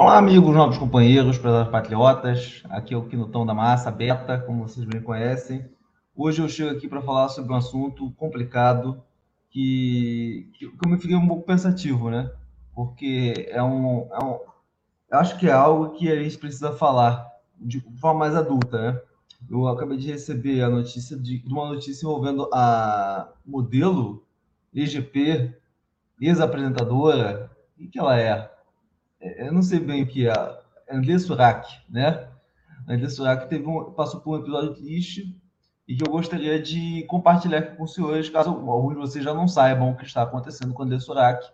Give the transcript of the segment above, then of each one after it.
Olá, amigos, novos companheiros, prezados patriotas. Aqui é o Quinutão da Massa, Beta, como vocês bem conhecem. Hoje eu chego aqui para falar sobre um assunto complicado que, que, que, eu me fiquei um pouco pensativo, né? Porque é um, é um. Eu acho que é algo que a gente precisa falar de forma mais adulta, né? Eu acabei de receber a notícia de, de uma notícia envolvendo a modelo EGP, ex-apresentadora, o que ela é? É, eu não sei bem o que é, André Surak, né? André Surak teve um, passou por um episódio triste e que eu gostaria de compartilhar com os senhores, caso alguns de vocês já não saibam o que está acontecendo com André Surak.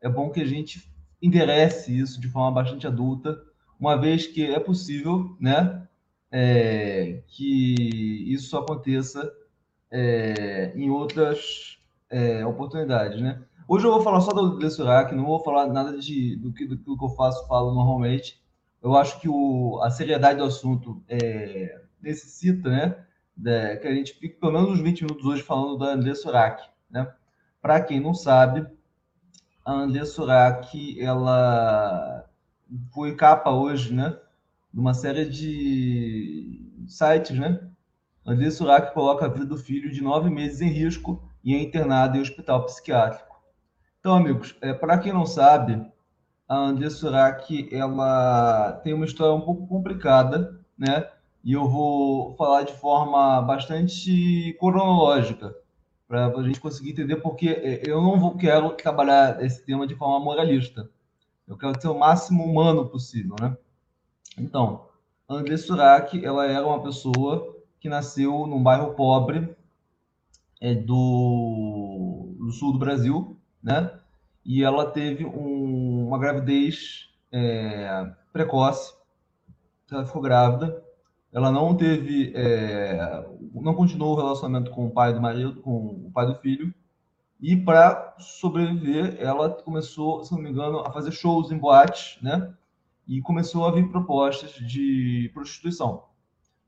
É bom que a gente enderece isso de forma bastante adulta, uma vez que é possível, né, é, que isso aconteça é, em outras é, oportunidades, né? Hoje eu vou falar só do Dessurak, não vou falar nada de, do, que, do que eu faço, falo normalmente. Eu acho que o, a seriedade do assunto é, necessita, né? De, que a gente fique pelo menos uns 20 minutos hoje falando da André Surak, né? Para quem não sabe, a André Surak, ela foi capa hoje, né? De uma série de sites, né? André Surak coloca a vida do filho de nove meses em risco e é internado em hospital psiquiátrico. Então, amigos, é, para quem não sabe, a André Surak, ela tem uma história um pouco complicada, né? E eu vou falar de forma bastante cronológica, para a gente conseguir entender, porque é, eu não vou, quero trabalhar esse tema de forma moralista. Eu quero ser o máximo humano possível, né? Então, André Surak, ela era uma pessoa que nasceu num bairro pobre é, do, do sul do Brasil, né? E ela teve um, uma gravidez é, precoce, ela ficou grávida, ela não teve, é, não continuou o relacionamento com o pai do marido, com o pai do filho, e para sobreviver, ela começou, se não me engano, a fazer shows em boates, né? E começou a vir propostas de prostituição.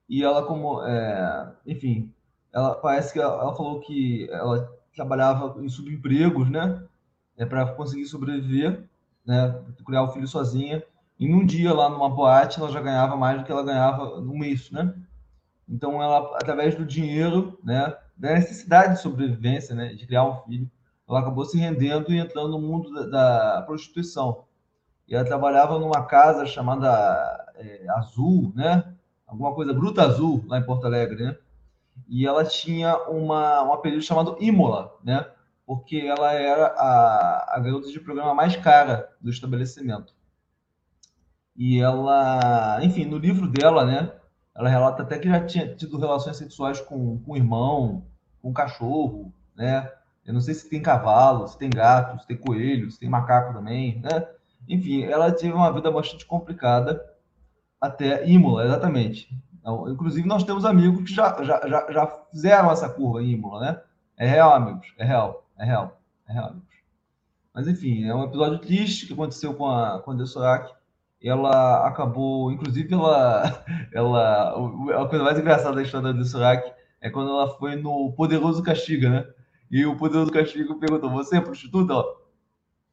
E ela, como, é, enfim, ela parece que ela, ela falou que ela trabalhava em subempregos, né? É para conseguir sobreviver, né? Criar o filho sozinha. E num dia lá numa boate ela já ganhava mais do que ela ganhava no mês, né? Então ela, através do dinheiro, né? Da necessidade de sobrevivência, né? De criar um filho, ela acabou se rendendo e entrando no mundo da, da prostituição. E ela trabalhava numa casa chamada é, Azul, né? Alguma coisa Bruta Azul lá em Porto Alegre, né? E ela tinha uma, um apelido chamado Imola, né? Porque ela era a, a garota de programa mais cara do estabelecimento. E ela, enfim, no livro dela, né? Ela relata até que já tinha tido relações sexuais com, com o irmão, com o cachorro, né? Eu não sei se tem cavalo, se tem gato, se tem coelho, se tem macaco também, né? Enfim, ela teve uma vida bastante complicada até Imola, exatamente. Então, inclusive, nós temos amigos que já, já, já, já fizeram essa curva em Imola, né? É real, amigos. É real. É real. É real, amigos. Mas, enfim, é um episódio triste que aconteceu com a, com a Dessorak. Ela acabou, inclusive, ela, ela. A coisa mais engraçada da história da Dessorak é quando ela foi no Poderoso Castiga, né? E o Poderoso Castiga perguntou: Você é prostituta? Ela,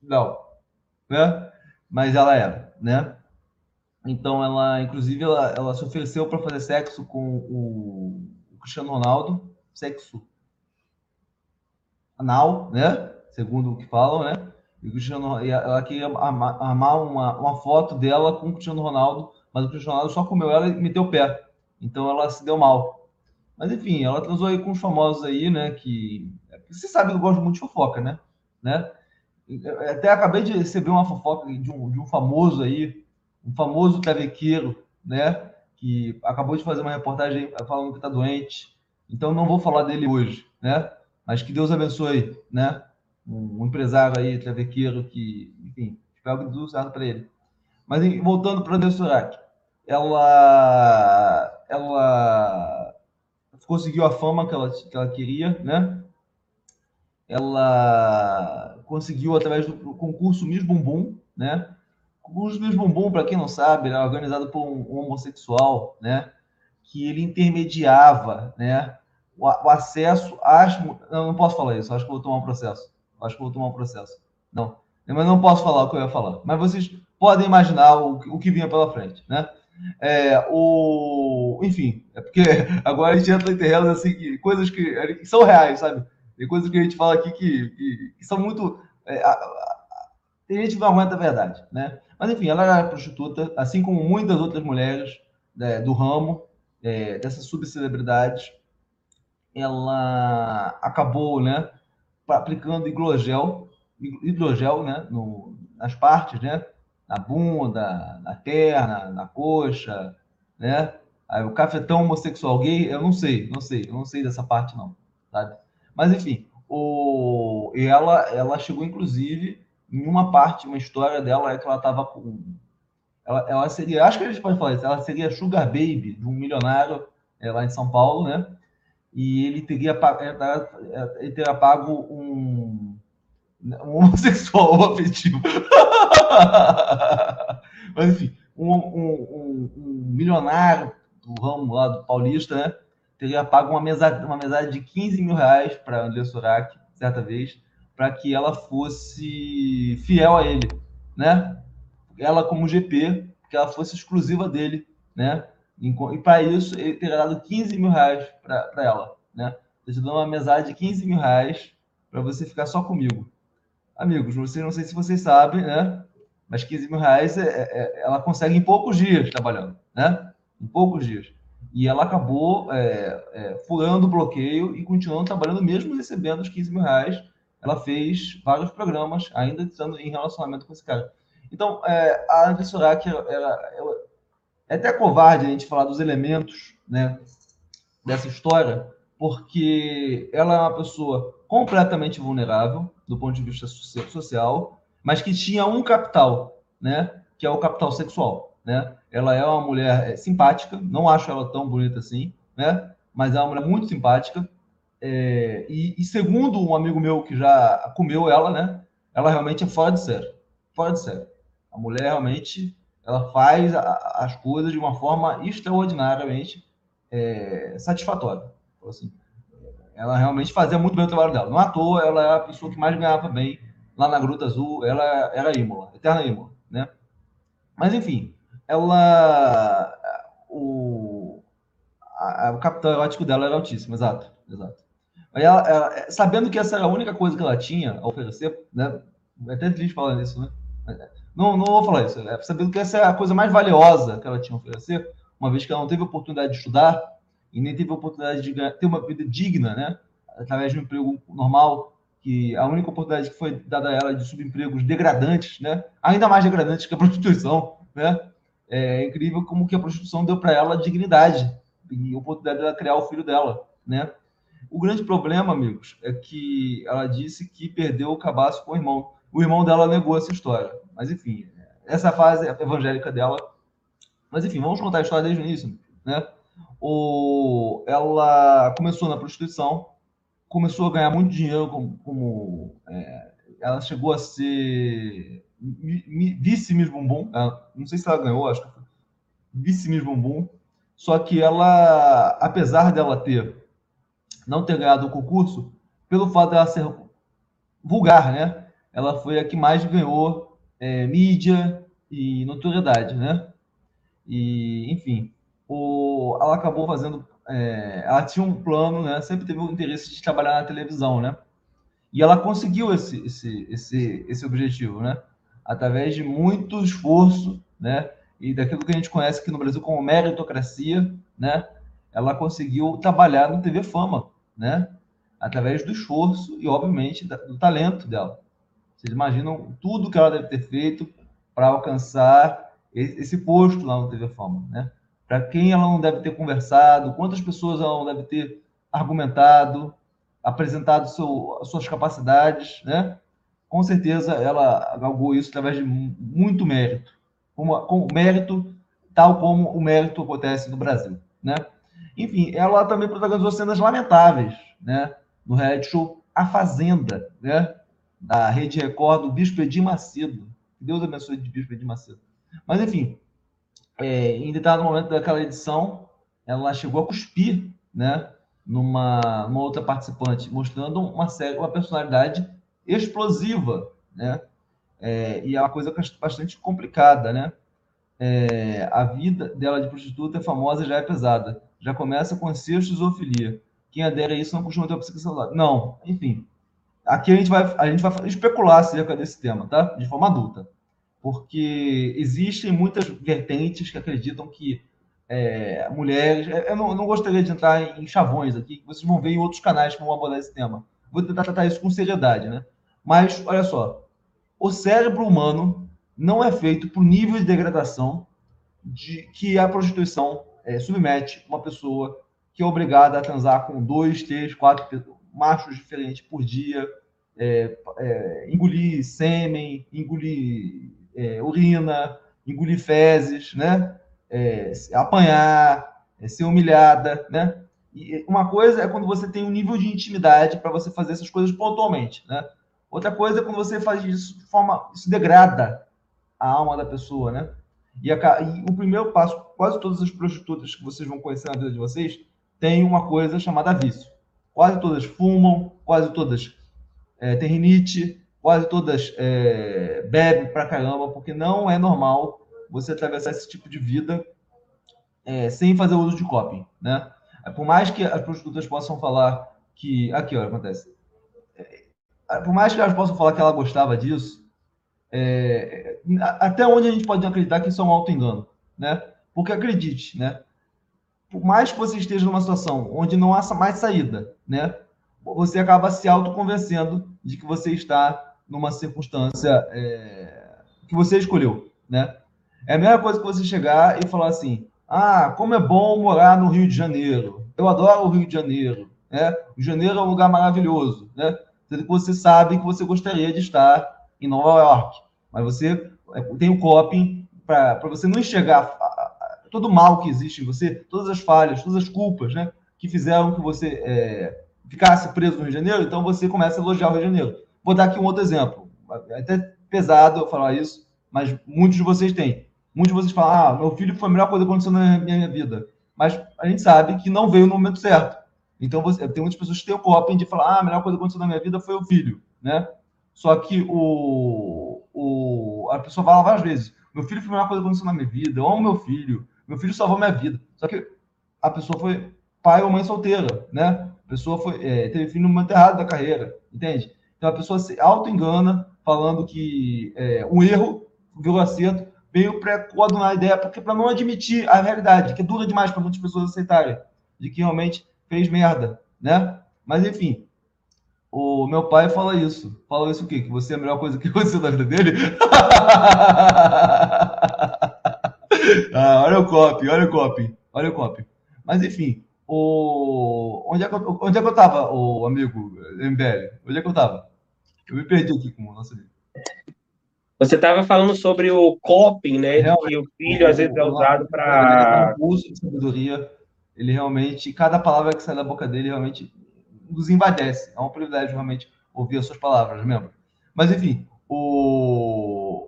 Não. Né? Mas ela era, né? Então, ela, inclusive, ela, ela se ofereceu para fazer sexo com o, Cristiano Ronaldo, sexo anal, né? Segundo o que falam, né? E o Cristiano, ela queria armar uma, uma foto dela com o Cristiano Ronaldo, mas o Cristiano Ronaldo só comeu ela e meteu o pé. Então ela se deu mal. Mas enfim, ela transou aí com os famosos aí, né? Que você sabe que eu gosto muito de fofoca, né? né? Até acabei de receber uma fofoca de um, de um famoso aí, um famoso travequeiro, né? Que acabou de fazer uma reportagem falando que está doente. Então não vou falar dele hoje, né? Mas que Deus abençoe, né? Um, empresário aí, travequeiro, que, enfim, espero que tudo certo para ele. Mas voltando para a Nessurak, ela, ela conseguiu a fama que ela, que ela queria, né? Ela conseguiu através do concurso Miss Bumbum, né? O Miss Bumbum, para quem não sabe, era organizado por um homossexual, né? Que ele intermediava, né? O, o acesso às. Não, não posso falar isso, acho que vou tomar um processo. Acho que vou tomar um processo. Não. Mas não posso falar o que eu ia falar. Mas vocês podem imaginar o, o que vinha pela frente, né? É, o, enfim, é porque agora a gente entra em terrenos assim, que, coisas que, que, são reais, sabe? Tem coisas que a gente fala aqui que, que, que são muito. É, a, a, tem gente não aguenta a verdade, né? Mas enfim, ela era prostituta, assim como muitas outras mulheres né, do ramo, é, dessas subcelebridades. Ela acabou, né, aplicando hidrogel, hidrogel, né, no, nas partes, né, na bunda, na perna, na coxa, né? Aí, o cafetão homossexual gay, eu não sei, não sei, eu não sei dessa parte não, sabe? Mas enfim, o ela ela chegou inclusive em uma parte, uma história dela é que ela estava com ela, ela seria, acho que a gente pode falar isso, ela seria sugar baby de um milionário é, lá em São Paulo, né? E ele teria, ele teria pago um um homossexual afetivo. Mas, enfim, um, um, um, um, milionário do ramo lá do paulista, né? Teria pago uma mesada, uma mesada de 15 mil reais para André Surak, certa vez, para que ela fosse fiel a ele, né? Ela como GP, que ela fosse exclusiva dele, né? E para isso, ele teria dado 15 mil reais para ela, né? Eu te uma mesada de 15 mil reais para você ficar só comigo amigos, você não sei se vocês sabem, né? Mas 15 mil reais é, é, é, ela consegue em poucos dias trabalhando, né? Em poucos dias. E ela acabou é, é, furando o bloqueio e continuando trabalhando, mesmo recebendo os 15 mil reais. Ela fez vários programas, ainda estando em relacionamento com esse cara. Então, é, a André Surak, ela, ela, é até covarde a gente falar dos elementos né, dessa história, porque ela é uma pessoa completamente vulnerável do ponto de vista social, mas que tinha um capital, né? Que é o capital sexual, né? Ela é uma mulher é, simpática, não acho ela tão bonita assim, né? Mas é uma mulher muito simpática. É, e, e, segundo um amigo meu que já comeu ela, né? Ela realmente é fora de série, fora de série. A mulher realmente ela faz a, as coisas de uma forma extraordinariamente é, satisfatória. Assim, ela realmente fazia muito bem o trabalho dela. Não à toa, ela era a pessoa que mais ganhava bem lá na Gruta Azul. Ela era Imola, eterna Imola, né? Mas, enfim, ela... O, a, o capital erótico dela era altíssimo, exato, exato. Ela, ela, sabendo que essa era a única coisa que ela tinha a oferecer, né? É até triste falar nisso, né? Não, não vou falar isso. É, sabendo que essa é a coisa mais valiosa que ela tinha a oferecer, uma vez que ela não teve oportunidade de estudar, e nem teve oportunidade de ganhar, ter uma vida digna, né? Através de um emprego normal, que a única oportunidade que foi dada a ela de subempregos degradantes, né? Ainda mais degradantes que a prostituição, né? É incrível como que a prostituição deu para ela dignidade e oportunidade de criar o filho dela, né? O grande problema, amigos, é que ela disse que perdeu o cabaço com o irmão. O irmão dela negou essa história. Mas, enfim, essa fase evangélica dela. Mas, enfim, vamos contar a história desde o início, né? o, ela começou na prostituição, começou a ganhar muito dinheiro como, como é, ela chegou a ser vice Miss Bumbum, não sei se ela ganhou, acho que foi vice Miss Bumbum, só que ela, apesar dela ter não ter ganhado o concurso, pelo fato dela ser vulgar, né? Ela foi a que mais ganhou é, mídia e notoriedade, né? E, enfim, o, ela acabou fazendo. É, ela tinha um plano, né? Sempre teve o interesse de trabalhar na televisão, né? E ela conseguiu esse, esse, esse, esse objetivo, né? Através de muito esforço, né? E daquilo que a gente conhece aqui no Brasil como meritocracia, né? Ela conseguiu trabalhar no TV Fama, né? Através do esforço e, obviamente, do talento dela. Vocês imaginam tudo que ela deve ter feito para alcançar esse posto lá no TV Fama, né? para quem ela não deve ter conversado, quantas pessoas ela não deve ter argumentado, apresentado seu, suas capacidades, né? Com certeza ela galgou isso através de muito mérito, com mérito tal como o mérito acontece no Brasil, né? Enfim, ela também protagonizou cenas lamentáveis, né? No reality show A Fazenda, né? Da Rede Record do Bispo Edir Macedo. Deus abençoe de Bispo Edir Macedo. Mas, enfim, é, em determinado momento daquela edição, ela chegou a cuspir, né, numa, numa outra participante, mostrando uma série, uma personalidade explosiva, né? É, e é uma coisa bastante complicada, né? É, a vida dela de prostituta é famosa já é pesada. Já começa com incesto zoofilia. Quem adere a isso não costuma ter psique saudável. Não, enfim. Aqui a gente, vai, a gente vai especular acerca desse tema, tá? De forma adulta. Porque existem muitas vertentes que acreditam que é, mulheres. É, eu não, não, gostaria de entrar em chavões aqui, vocês vão ver em outros canais que vão abordar esse tema. Vou tentar tratar isso com seriedade, né? Mas, olha só, o cérebro humano não é feito por nível de degradação de que a prostituição é, submete uma pessoa que é obrigada a transar com dois, três, quatro machos diferentes por dia, é, é, engolir sêmen, engolir é, urina, engolir fezes, né? é, apanhar, é, ser humilhada, né? E uma coisa é quando você tem um nível de intimidade para você fazer essas coisas pontualmente, né? Outra coisa é quando você faz isso de forma, isso degrada a alma da pessoa, né? E, a, e o primeiro passo, quase todas as prostitutas que vocês vão conhecer na vida de vocês têm uma coisa chamada vício. Quase todas fumam, quase todas é, têm rinite, quase todas é, bebem pra caramba, porque não é normal você atravessar esse tipo de vida é, sem fazer uso de coping, né? Por mais que as prostitutas possam falar que... Aqui, olha, acontece. É, por mais que elas possam falar que ela gostava disso, é, até onde a gente pode acreditar que isso é um auto-engano, né? Porque acredite, né? Por mais que você esteja numa situação onde não há mais saída, né? Você acaba se autoconvencendo de que você está numa circunstância é, que você escolheu, né? É a mesma coisa que você chegar e falar assim: ah, como é bom morar no Rio de Janeiro. Eu adoro o Rio de Janeiro. Né? O Janeiro é um lugar maravilhoso. Né? Você sabe que você gostaria de estar em Nova York. Mas você é, tem o coping para você não enxergar todo o mal que existe em você, todas as falhas, todas as culpas né? que fizeram que você é, ficasse preso no Rio de Janeiro. Então você começa a elogiar o Rio de Janeiro. Vou dar aqui um outro exemplo. É até pesado eu falar isso, mas muitos de vocês têm. Muitos de vocês falam, ah, meu filho foi a melhor coisa que aconteceu na minha vida. Mas a gente sabe que não veio no momento certo. Então, você, tem muitas pessoas que têm o coping de falar, ah, a melhor coisa que aconteceu na minha vida foi o filho, né? Só que o, o, a pessoa fala várias vezes, meu filho foi a melhor coisa que aconteceu na minha vida, eu amo meu filho, meu filho salvou minha vida. Só que a pessoa foi pai ou mãe solteira, né? A pessoa foi, é, teve filho no momento errado da carreira, entende? Então a pessoa se auto-engana falando que é, um erro virou acerto veio para coadunar a ideia, porque para não admitir a realidade, que é dura demais para muitas pessoas aceitarem, de que realmente fez merda, né? Mas enfim, o meu pai fala isso. Fala isso o quê? Que você é a melhor coisa que aconteceu na vida dele? ah, olha o copy, olha o copy, olha o copy. Mas enfim, o... onde, é que eu, onde é que eu tava, o amigo MBL? Onde é que eu tava? Eu me perdi aqui com o nosso amigo. Você estava falando sobre o coping, né? que o filho às vezes é usado para. O uso de sabedoria, ele realmente, cada palavra que sai da boca dele realmente nos invadece. É um privilégio realmente ouvir as suas palavras, lembra? Mas enfim, o.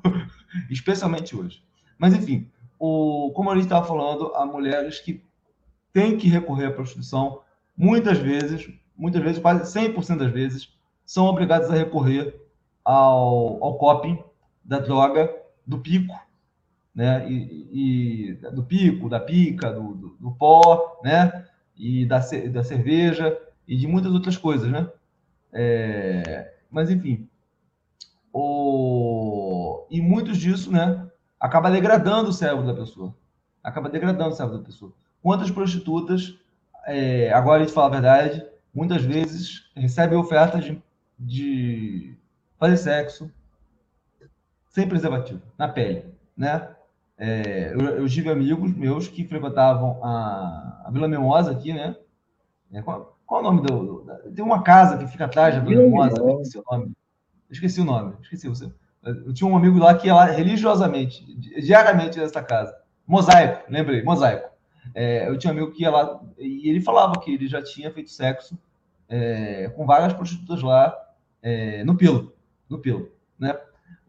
especialmente hoje. Mas enfim, o... como a gente estava falando, há mulheres que têm que recorrer à prostituição, muitas vezes, muitas vezes, quase 100% das vezes, são obrigadas a recorrer ao, ao coping da droga do pico, né? E, e do pico, da pica, do, do, do, pó, né? E da, da cerveja e de muitas outras coisas, né? É, mas enfim, o, e muitos disso, né? Acaba degradando o cérebro da pessoa, acaba degradando o cérebro da pessoa. Quantas prostitutas, é, agora a gente fala a verdade, muitas vezes recebem ofertas de, de fazer sexo sem preservativo, na pele, né? É, eu, eu, tive amigos meus que frequentavam a, a Vila Mimosa aqui, né? É, qual, o nome do, do, Tem uma casa que fica atrás da Vila Mimosa, esqueci o nome. Eu esqueci o nome, esqueci você. Eu tinha um amigo lá que ia lá religiosamente, diariamente nessa casa. Mosaico, lembrei, mosaico. É, eu tinha um amigo que ia lá e ele falava que ele já tinha feito sexo é, com várias prostitutas lá é, no pelo no pelo, né?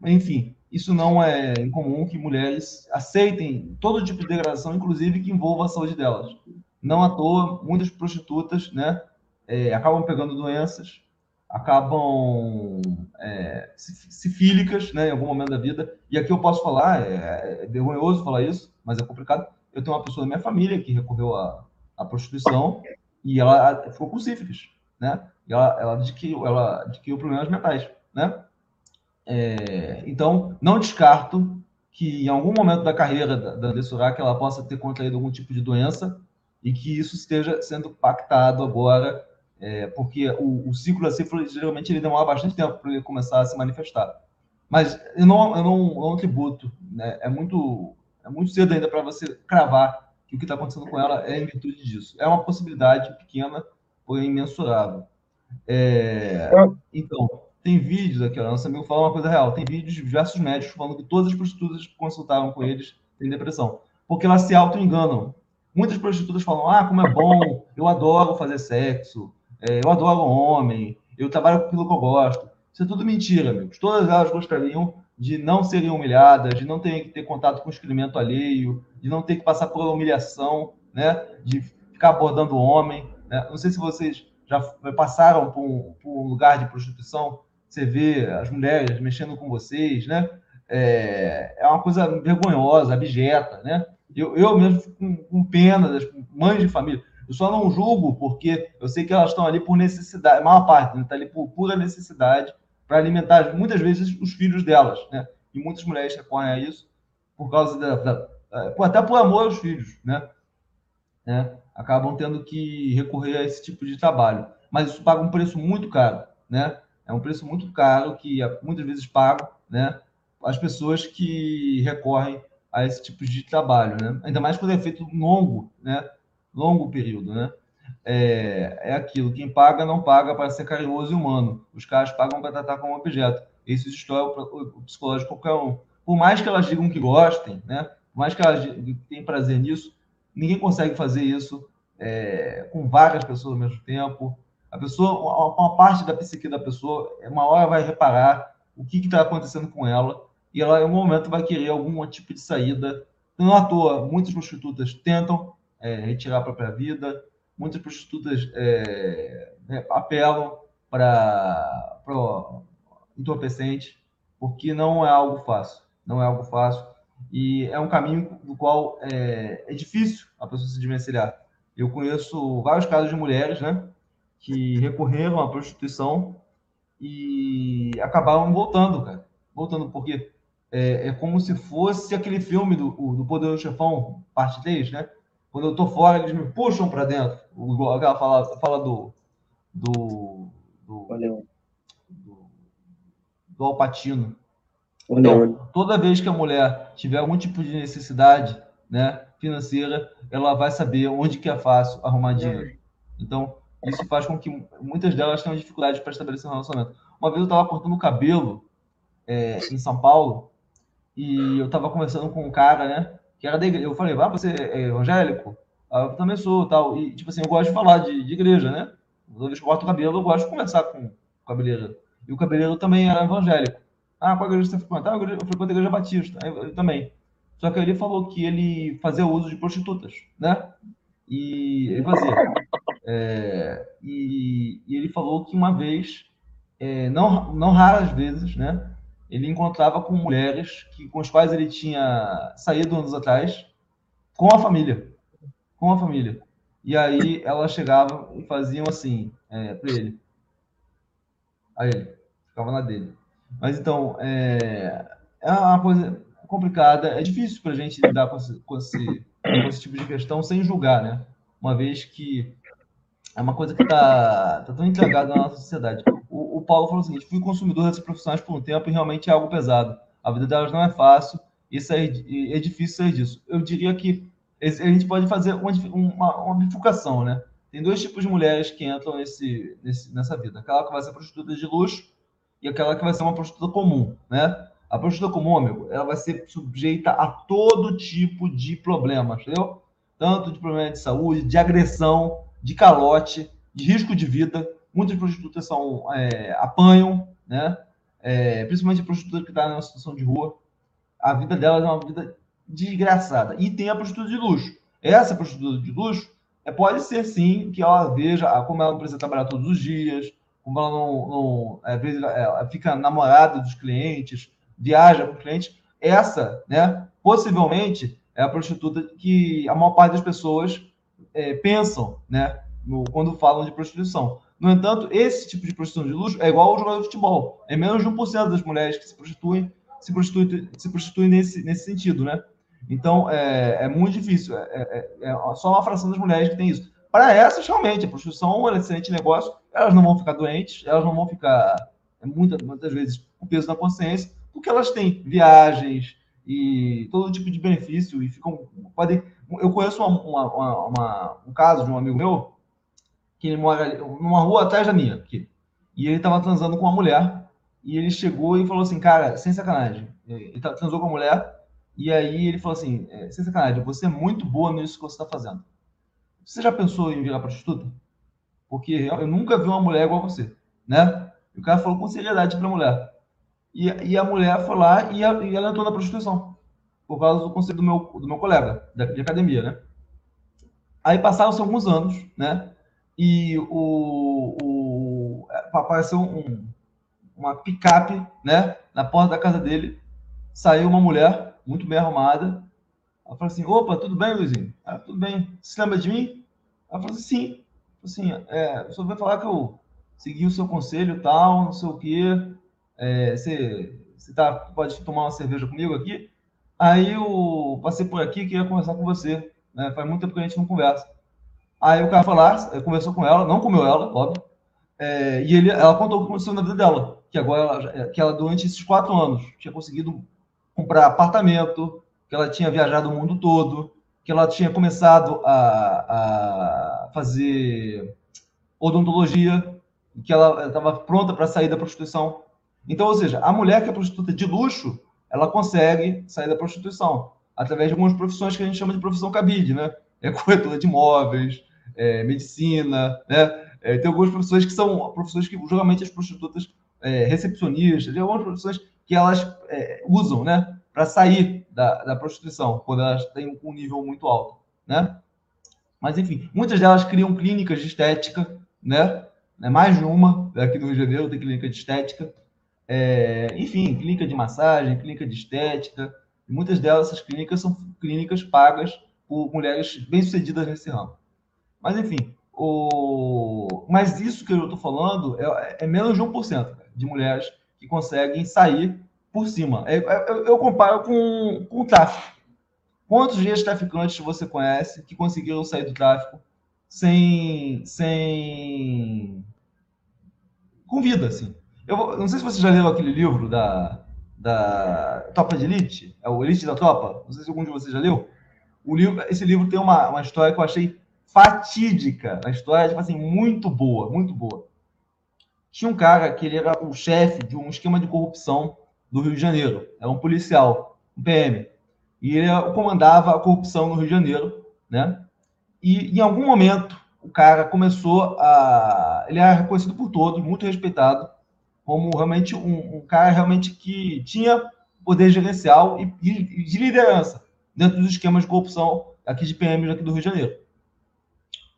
Enfim, isso não é incomum que mulheres aceitem todo tipo de degradação, inclusive que envolva a saúde delas. Não à toa, muitas prostitutas, né, é, acabam pegando doenças, acabam é, sifílicas né, em algum momento da vida. E aqui eu posso falar, é, é vergonhoso falar isso, mas é complicado. Eu tenho uma pessoa da minha família que recorreu à, à prostituição e ela ficou com sífilis, né? E ela, ela adquiriu, ela adquiriu problemas mentais, né? É, então, não descarto que em algum momento da carreira da, da Dessurak ela possa ter contraído algum tipo de doença e que isso esteja sendo pactado agora é, porque o, o, ciclo da sífilis geralmente ele demora bastante tempo para ele começar a se manifestar. Mas eu não, eu não, eu não tributo, né? é, muito, é muito cedo ainda para você cravar que o que está acontecendo com ela é em virtude disso. É uma possibilidade pequena, porém imensurável. É, então, tem vídeos aqui, ó, nosso amigo fala uma coisa real, tem vídeos de diversos médicos falando que todas as prostitutas que consultaram com eles têm depressão, porque elas se auto-enganam. Muitas prostitutas falam, ah, como é bom, eu adoro fazer sexo, é, eu adoro homem, eu trabalho com aquilo que eu gosto. Isso é tudo mentira, amigos. Todas elas gostariam de não serem humilhadas, de não terem que ter contato com o excremento alheio, de não ter que passar por humilhação, né? de ficar abordando o homem. Né? Não sei se vocês já passaram por um, por um, lugar de prostituição, você vê as mulheres mexendo com vocês, né? É, é uma coisa vergonhosa, abjeta, né? Eu, eu mesmo fico com, com pena das mães de família. Eu só não julgo porque eu sei que elas estão ali por necessidade, a maior parte está né? ali por pura necessidade para alimentar muitas vezes os filhos delas, né? E muitas mulheres recorrem a isso por causa da, da até por amor aos filhos, né? né? Acabam tendo que recorrer a esse tipo de trabalho, mas isso paga um preço muito caro, né? É um preço muito caro que muitas vezes pago, né? As pessoas que recorrem a esse tipo de trabalho, né? Ainda mais quando é feito longo, né? longo período, né? É, é aquilo, quem paga não paga para ser carinhoso e humano. Os caras pagam para tratar como objeto. Isso destrói o, psicológico de qualquer um. Por mais que elas digam que gostem, né? Por mais que elas tenham prazer nisso, ninguém consegue fazer isso é, com várias pessoas ao mesmo tempo. A pessoa, uma, parte da psique da pessoa, uma hora vai reparar o que está acontecendo com ela e ela, em algum momento, vai querer algum tipo de saída. Não à toa, muitas prostitutas tentam é, retirar a própria vida. Muitas prostitutas é, né, apelam para entorpecente, porque não é algo fácil. Não é algo fácil. E é um caminho do qual é, é difícil a pessoa se desvencilhar. Eu conheço vários casos de mulheres né, que recorreram à prostituição e acabaram voltando, cara. Voltando, porque é, é como se fosse aquele filme do, do Poderoso Chefão, parte 3, né? Quando eu tô fora, eles me puxam para dentro. Aquela fala, fala do. do. do, do, do Alpatino. Então, toda vez que a mulher tiver algum tipo de necessidade né, financeira, ela vai saber onde que é fácil arrumar dinheiro. Então, isso faz com que muitas delas tenham dificuldade para estabelecer um relacionamento. Uma vez eu estava cortando o cabelo é, em São Paulo e eu estava conversando com um cara, né? que era da igreja. Eu falei, ah, você é evangélico? Eu também sou, tal. E, tipo assim, eu gosto de falar de, de igreja, né? Toda vez que eu corto o cabelo, eu gosto de conversar com o cabeleireiro. E o cabeleireiro também era evangélico. Ah, qual igreja você frequenta? Ah, eu frequento a igreja batista. Eu, também. Só que ele falou que ele fazia uso de prostitutas, né? E ele fazia. É, e, e, ele falou que uma vez, é, não, não raras vezes, né? Ele encontrava com mulheres que, com as quais ele tinha saído anos atrás, com a família. Com a família. E aí elas chegavam e faziam assim é, para ele. A ele. Ficava na dele. Mas então, é, é uma coisa complicada. É difícil para a gente lidar com esse, com, esse, com esse tipo de questão sem julgar, né? Uma vez que é uma coisa que está tá tão entregada na nossa sociedade o, Paulo falou o seguinte: fui consumidor dessas profissionais por um tempo e realmente é algo pesado. A vida delas não é fácil, isso é, é difícil sair disso. Eu diria que a gente pode fazer uma, uma, uma bifurcação, né? Tem dois tipos de mulheres que entram nesse, nesse, nessa vida: aquela que vai ser prostituta de luxo e aquela que vai ser uma prostituta comum, né? A prostituta comum, amigo, ela vai ser sujeita a todo tipo de problemas, entendeu? Tanto de problema de saúde, de agressão, de calote, de risco de vida. Muitas prostitutas são, é, apanham, né? É, principalmente a prostituta que está numa situação de rua. A vida delas é uma vida desgraçada. E tem a prostituta de luxo. Essa prostituta de luxo é, pode ser sim que ela veja como ela precisa trabalhar todos os dias, como ela não, não vezes, ela fica namorada dos clientes, viaja com o cliente, essa, né, possivelmente é a prostituta que a maior parte das pessoas é, pensam, né, no, quando falam de prostituição. No entanto, esse tipo de prostituição de luxo é igual ao jogador de futebol. É menos de 1% das mulheres que se prostituem se prostituem, se prostituem nesse, nesse sentido, né? Então, é, é muito difícil. É, é, é, só uma fração das mulheres que tem isso. Para essas, realmente, a prostituição é um excelente negócio. Elas não vão ficar doentes, elas não vão ficar, é, muitas, muitas vezes, com peso na consciência, porque elas têm viagens e todo tipo de benefício e ficam. Podem, eu conheço uma, uma, uma, um caso de um amigo meu que mora numa rua atrás da minha, aqui, e ele estava transando com uma mulher e ele chegou e falou assim, cara, sem sacanagem, ele transou com a mulher e aí ele falou assim, é, sem sacanagem, você é muito boa nisso que você está fazendo. Você já pensou em virar prostituta? Porque eu nunca vi uma mulher igual a você, né? E o cara falou com seriedade para a mulher. E, e, a mulher foi lá e, a, e, ela entrou na prostituição. Por causa do conselho do meu, do meu colega da, de academia, né? Aí passaram-se alguns anos, né? E o, o apareceu um, uma picape, né? Na porta da casa dele. Saiu uma mulher muito bem arrumada. Ela falou assim: opa, tudo bem, Luizinho? Ah, tudo bem. Você lembra de mim? Ela falou assim: sim. Assim, é, só veio falar que eu segui o seu conselho tal, não sei o quê. É, você, você tá, pode tomar uma cerveja comigo aqui? Aí eu passei por aqui queria conversar com você. Né? Faz muito tempo que a gente não conversa. Aí o cara foi lá, conversou com ela, não comeu ela, óbvio. É, e ele, ela contou o que aconteceu na vida dela, que agora ela, que ela durante esses quatro anos tinha conseguido comprar apartamento, que ela tinha viajado o mundo todo, que ela tinha começado a, a fazer odontologia, que ela estava pronta para sair da prostituição. Então, ou seja, a mulher que é prostituta de luxo, ela consegue sair da prostituição através de algumas profissões que a gente chama de profissão cabide, né? É corretora de imóveis, é medicina, né? É, tem algumas profissões que são profissões que geralmente as prostitutas é, recepcionistas, algumas profissões que elas é, usam, né? Para sair da, da prostituição, quando elas têm um nível muito alto, né? Mas, enfim, muitas delas criam clínicas de estética, né? É mais de uma aqui no Rio de Janeiro tem clínica de estética. É, enfim, clínica de massagem, clínica de estética. muitas delas, essas clínicas são clínicas pagas por mulheres bem-sucedidas nesse ramo. Mas, enfim, o... mas isso que eu estou falando é, é, menos de 1% de mulheres que conseguem sair por cima. É, é, eu, comparo com, com o tráfico. Quantos dias traficantes você conhece que conseguiram sair do tráfico sem, sem com vida, assim? Eu não sei se você já leu aquele livro da, da Tropa de Elite, é o Elite da Tropa. Não sei se algum de vocês já leu. O livro, esse livro tem uma, uma história que eu achei fatídica. A história, tipo assim, muito boa, muito boa. Tinha um cara que ele era o chefe de um esquema de corrupção do Rio de Janeiro. Era um policial, um PM. E ele comandava a corrupção no Rio de Janeiro, né? E em algum momento o cara começou a. Ele era reconhecido por todos, muito respeitado como realmente um, um cara realmente que tinha poder gerencial e, e, de liderança dentro dos esquemas de corrupção aqui de PM aqui do Rio de Janeiro.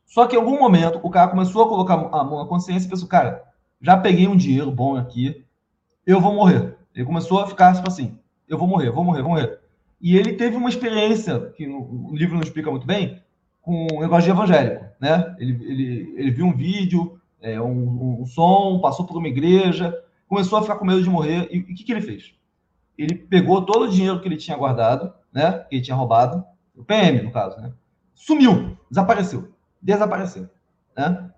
Só que em algum momento o cara começou a colocar a mão na consciência e pensou, cara, já peguei um dinheiro bom aqui, eu vou morrer. Ele começou a ficar tipo assim, eu vou morrer, vou morrer, vou morrer. E ele teve uma experiência, que o livro não explica muito bem, com um negócio de evangélico, né? Ele, ele, ele viu um vídeo é, um, um, som, passou por uma igreja, começou a ficar com medo de morrer. E o que, que ele fez? Ele pegou todo o dinheiro que ele tinha guardado, né? Que ele tinha roubado, o PM, no caso, né? Sumiu, desapareceu. Desapareceu, né?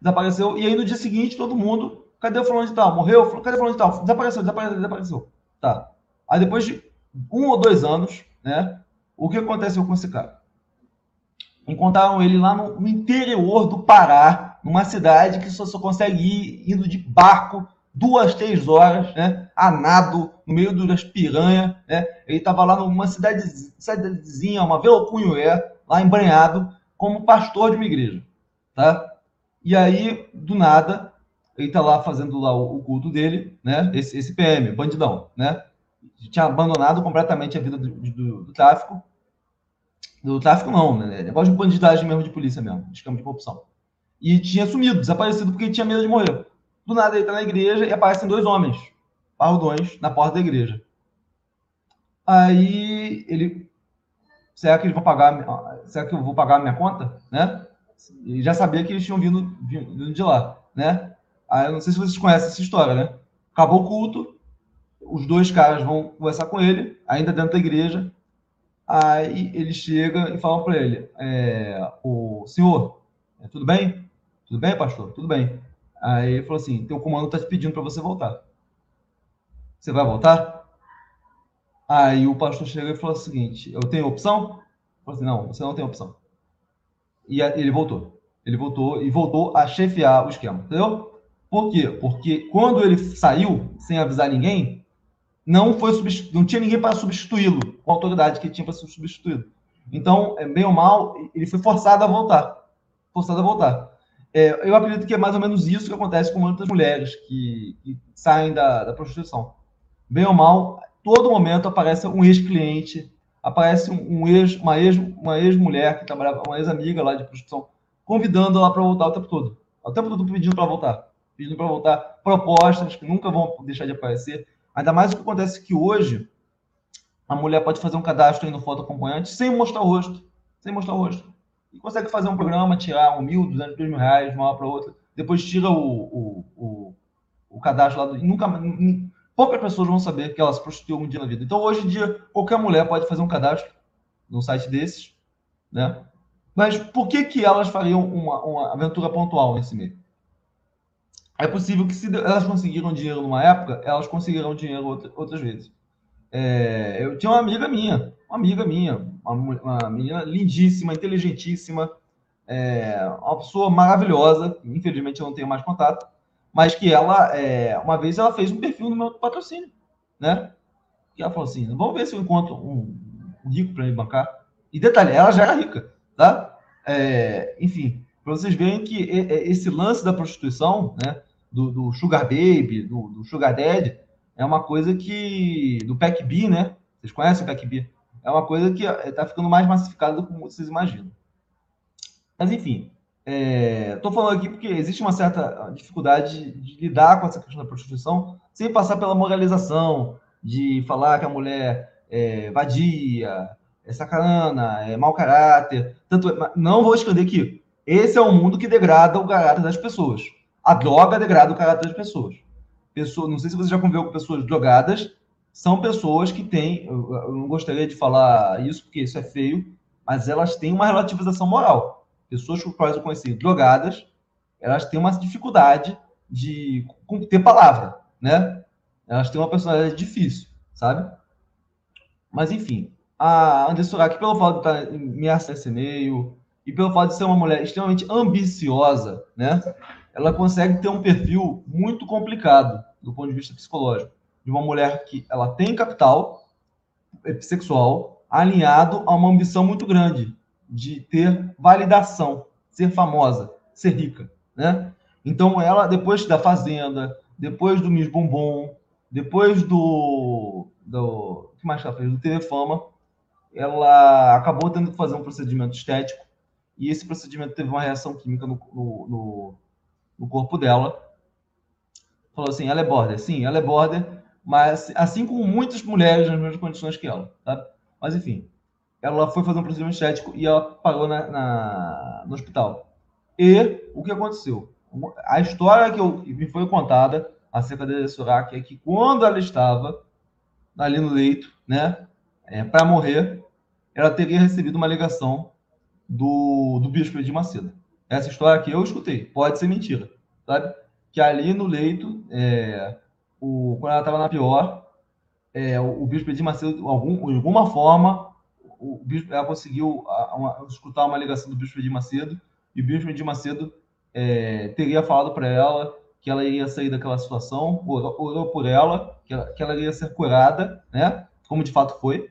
Desapareceu. E aí no dia seguinte, todo mundo, cadê o fulano de tal? Morreu? Cadê o fulano de tal? Desapareceu, desapareceu, desapareceu. Tá. Aí depois de um ou dois anos, né? O que aconteceu com esse cara? Encontraram ele lá no, interior do Pará, numa cidade que só, só consegue ir indo de barco duas, três horas, né? A nado, no meio das piranhas, né? Ele estava lá numa cidade, cidadezinha, uma Velocunhué, lá embranhado, como pastor de uma igreja, tá? E aí, do nada, ele está lá fazendo lá o, culto dele, né? Esse, esse PM, bandidão, né? Tinha abandonado completamente a vida do, do, do tráfico. Do tráfico não, né? Negócio de bandidagem mesmo de polícia mesmo, de esquema de corrupção e tinha sumido, desaparecido porque tinha medo de morrer. Do nada ele está na igreja e aparecem dois homens, parrudões, na porta da igreja. Aí ele, será que eles vão pagar, será que eu vou pagar a minha conta, né? E já sabia que eles tinham vindo, vindo de lá, né? Aí eu não sei se vocês conhecem essa história, né? Acabou o culto, os dois caras vão conversar com ele, ainda dentro da igreja. Aí ele chega e fala para ele: é, O senhor, é, tudo bem? Tudo bem, pastor? Tudo bem. Aí ele falou assim: Teu comando está te pedindo para você voltar. Você vai voltar? Aí o pastor chega e falou o seguinte: Eu tenho opção? Falou assim: Não, você não tem opção. E ele voltou. Ele voltou e voltou a chefiar o esquema, entendeu? Por quê? Porque quando ele saiu sem avisar ninguém, não foi não tinha ninguém para substituí-lo, com a autoridade que tinha para ser substituído. Então, é, bem ou mal, ele foi forçado a voltar. Forçado a voltar. É, eu acredito que é mais ou menos isso que acontece com muitas mulheres que, que saem da, da, prostituição. Bem ou mal, todo momento aparece um ex-cliente, aparece um, ex, uma ex, uma ex-mulher que trabalhava, uma ex-amiga lá de prostituição, convidando ela para voltar o tempo todo. O tempo todo pedindo para voltar. Pedindo para voltar propostas que nunca vão deixar de aparecer. Ainda mais o que acontece que hoje a mulher pode fazer um cadastro aí no foto acompanhante sem mostrar o rosto. Sem mostrar o rosto. E consegue fazer um programa, tirar um mil, duzentos, dois mil reais de uma hora para outra. Depois tira o, o, o, o cadastro lá. Do, e nunca, poucas pessoas vão saber que ela se prostituiu um dia na vida. Então, hoje em dia, qualquer mulher pode fazer um cadastro num site desses, né? Mas por que, que elas fariam uma, uma aventura pontual nesse meio? é possível que se elas conseguiram dinheiro numa época, elas conseguirão dinheiro outra, outras vezes. É, eu tinha uma amiga minha, uma amiga minha, uma, uma menina lindíssima, inteligentíssima, é, uma pessoa maravilhosa, infelizmente eu não tenho mais contato, mas que ela, é, uma vez ela fez um perfil no meu patrocínio, né? E ela falou assim, vamos ver se eu encontro um, um rico para me bancar. E detalhe, ela já era rica, tá? É, enfim, para vocês verem que esse lance da prostituição, né, do, do Sugar Baby, do, do, Sugar Daddy, é uma coisa que. do Pack B, né? Vocês conhecem o Pack B? É uma coisa que está ficando mais massificada do que vocês imaginam. Mas, enfim, estou é, falando aqui porque existe uma certa dificuldade de lidar com essa questão da prostituição sem passar pela moralização, de falar que a mulher é vadia, é sacana, é mau caráter. Tanto, não vou esconder que esse é um mundo que degrada o caráter das pessoas. A droga degrada o caráter das pessoas. Pessoa, não sei se você já conviveu com pessoas drogadas, são pessoas que têm, eu não gostaria de falar isso porque isso é feio, mas elas têm uma relativização moral. Pessoas com quais eu conheci drogadas, elas têm uma dificuldade de ter palavra, né? Elas têm uma personalidade difícil, sabe? Mas enfim, a Anderson Surak, pelo fato de estar me acessando e-mail, e pelo fato de ser uma mulher extremamente ambiciosa, né, ela consegue ter um perfil muito complicado do ponto de vista psicológico, de uma mulher que ela tem capital sexual alinhado a uma ambição muito grande de ter validação, ser famosa, ser rica, né? Então ela depois da fazenda, depois do Miss Bombom, depois do do que mais ela fez do TV Fama, ela acabou tendo que fazer um procedimento estético e esse procedimento teve uma reação química no, no, no, no corpo dela. Falou assim, ela é border. Sim, ela é border, mas assim como muitas mulheres nas mesmas condições que ela, tá? Mas enfim, ela foi fazer um procedimento estético e ela parou na, na, no hospital. E o que aconteceu? A história que eu, me foi contada acerca da Surak é que quando ela estava ali no leito, né, é, para morrer, ela teria recebido uma ligação do, do bispo de Macedo. Essa história aqui eu escutei, pode ser mentira, sabe? Que ali no leito, é, o, quando ela estava na pior, é, o, o bispo de Macedo, de alguma forma, o, bispo, ela conseguiu a, uma, escutar uma ligação do bispo de Macedo, e o bispo de Macedo é, teria falado para ela que ela iria sair daquela situação, orou, orou por ela, que ela, que ela iria ser curada, né? Como de fato foi,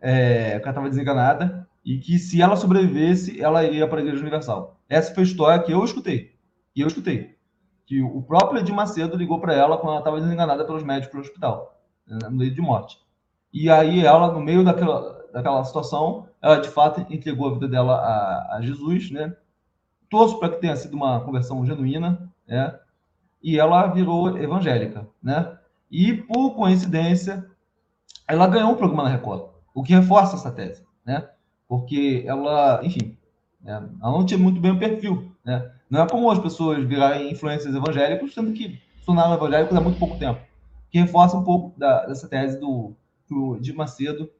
é, que ela estava desenganada, e que se ela sobrevivesse, ela iria para a Igreja Universal. Essa foi a história que eu escutei. E eu escutei. Que o próprio Edir Macedo ligou para ela quando ela estava desenganada pelos médicos do hospital, né, no meio de morte. E aí ela, no meio daquela, daquela situação, ela de fato entregou a vida dela a, a Jesus, né? Torço para que tenha sido uma conversão genuína, né? e ela virou evangélica, né? E, por coincidência, ela ganhou um programa na Record, o que reforça essa tese, né? Porque ela, enfim, né? ela não tinha muito bem o perfil, né? Não é como as pessoas virarem influências evangélicos, sendo que tornaram evangélicos há muito pouco tempo, que reforça um pouco da, dessa tese do, do de Macedo.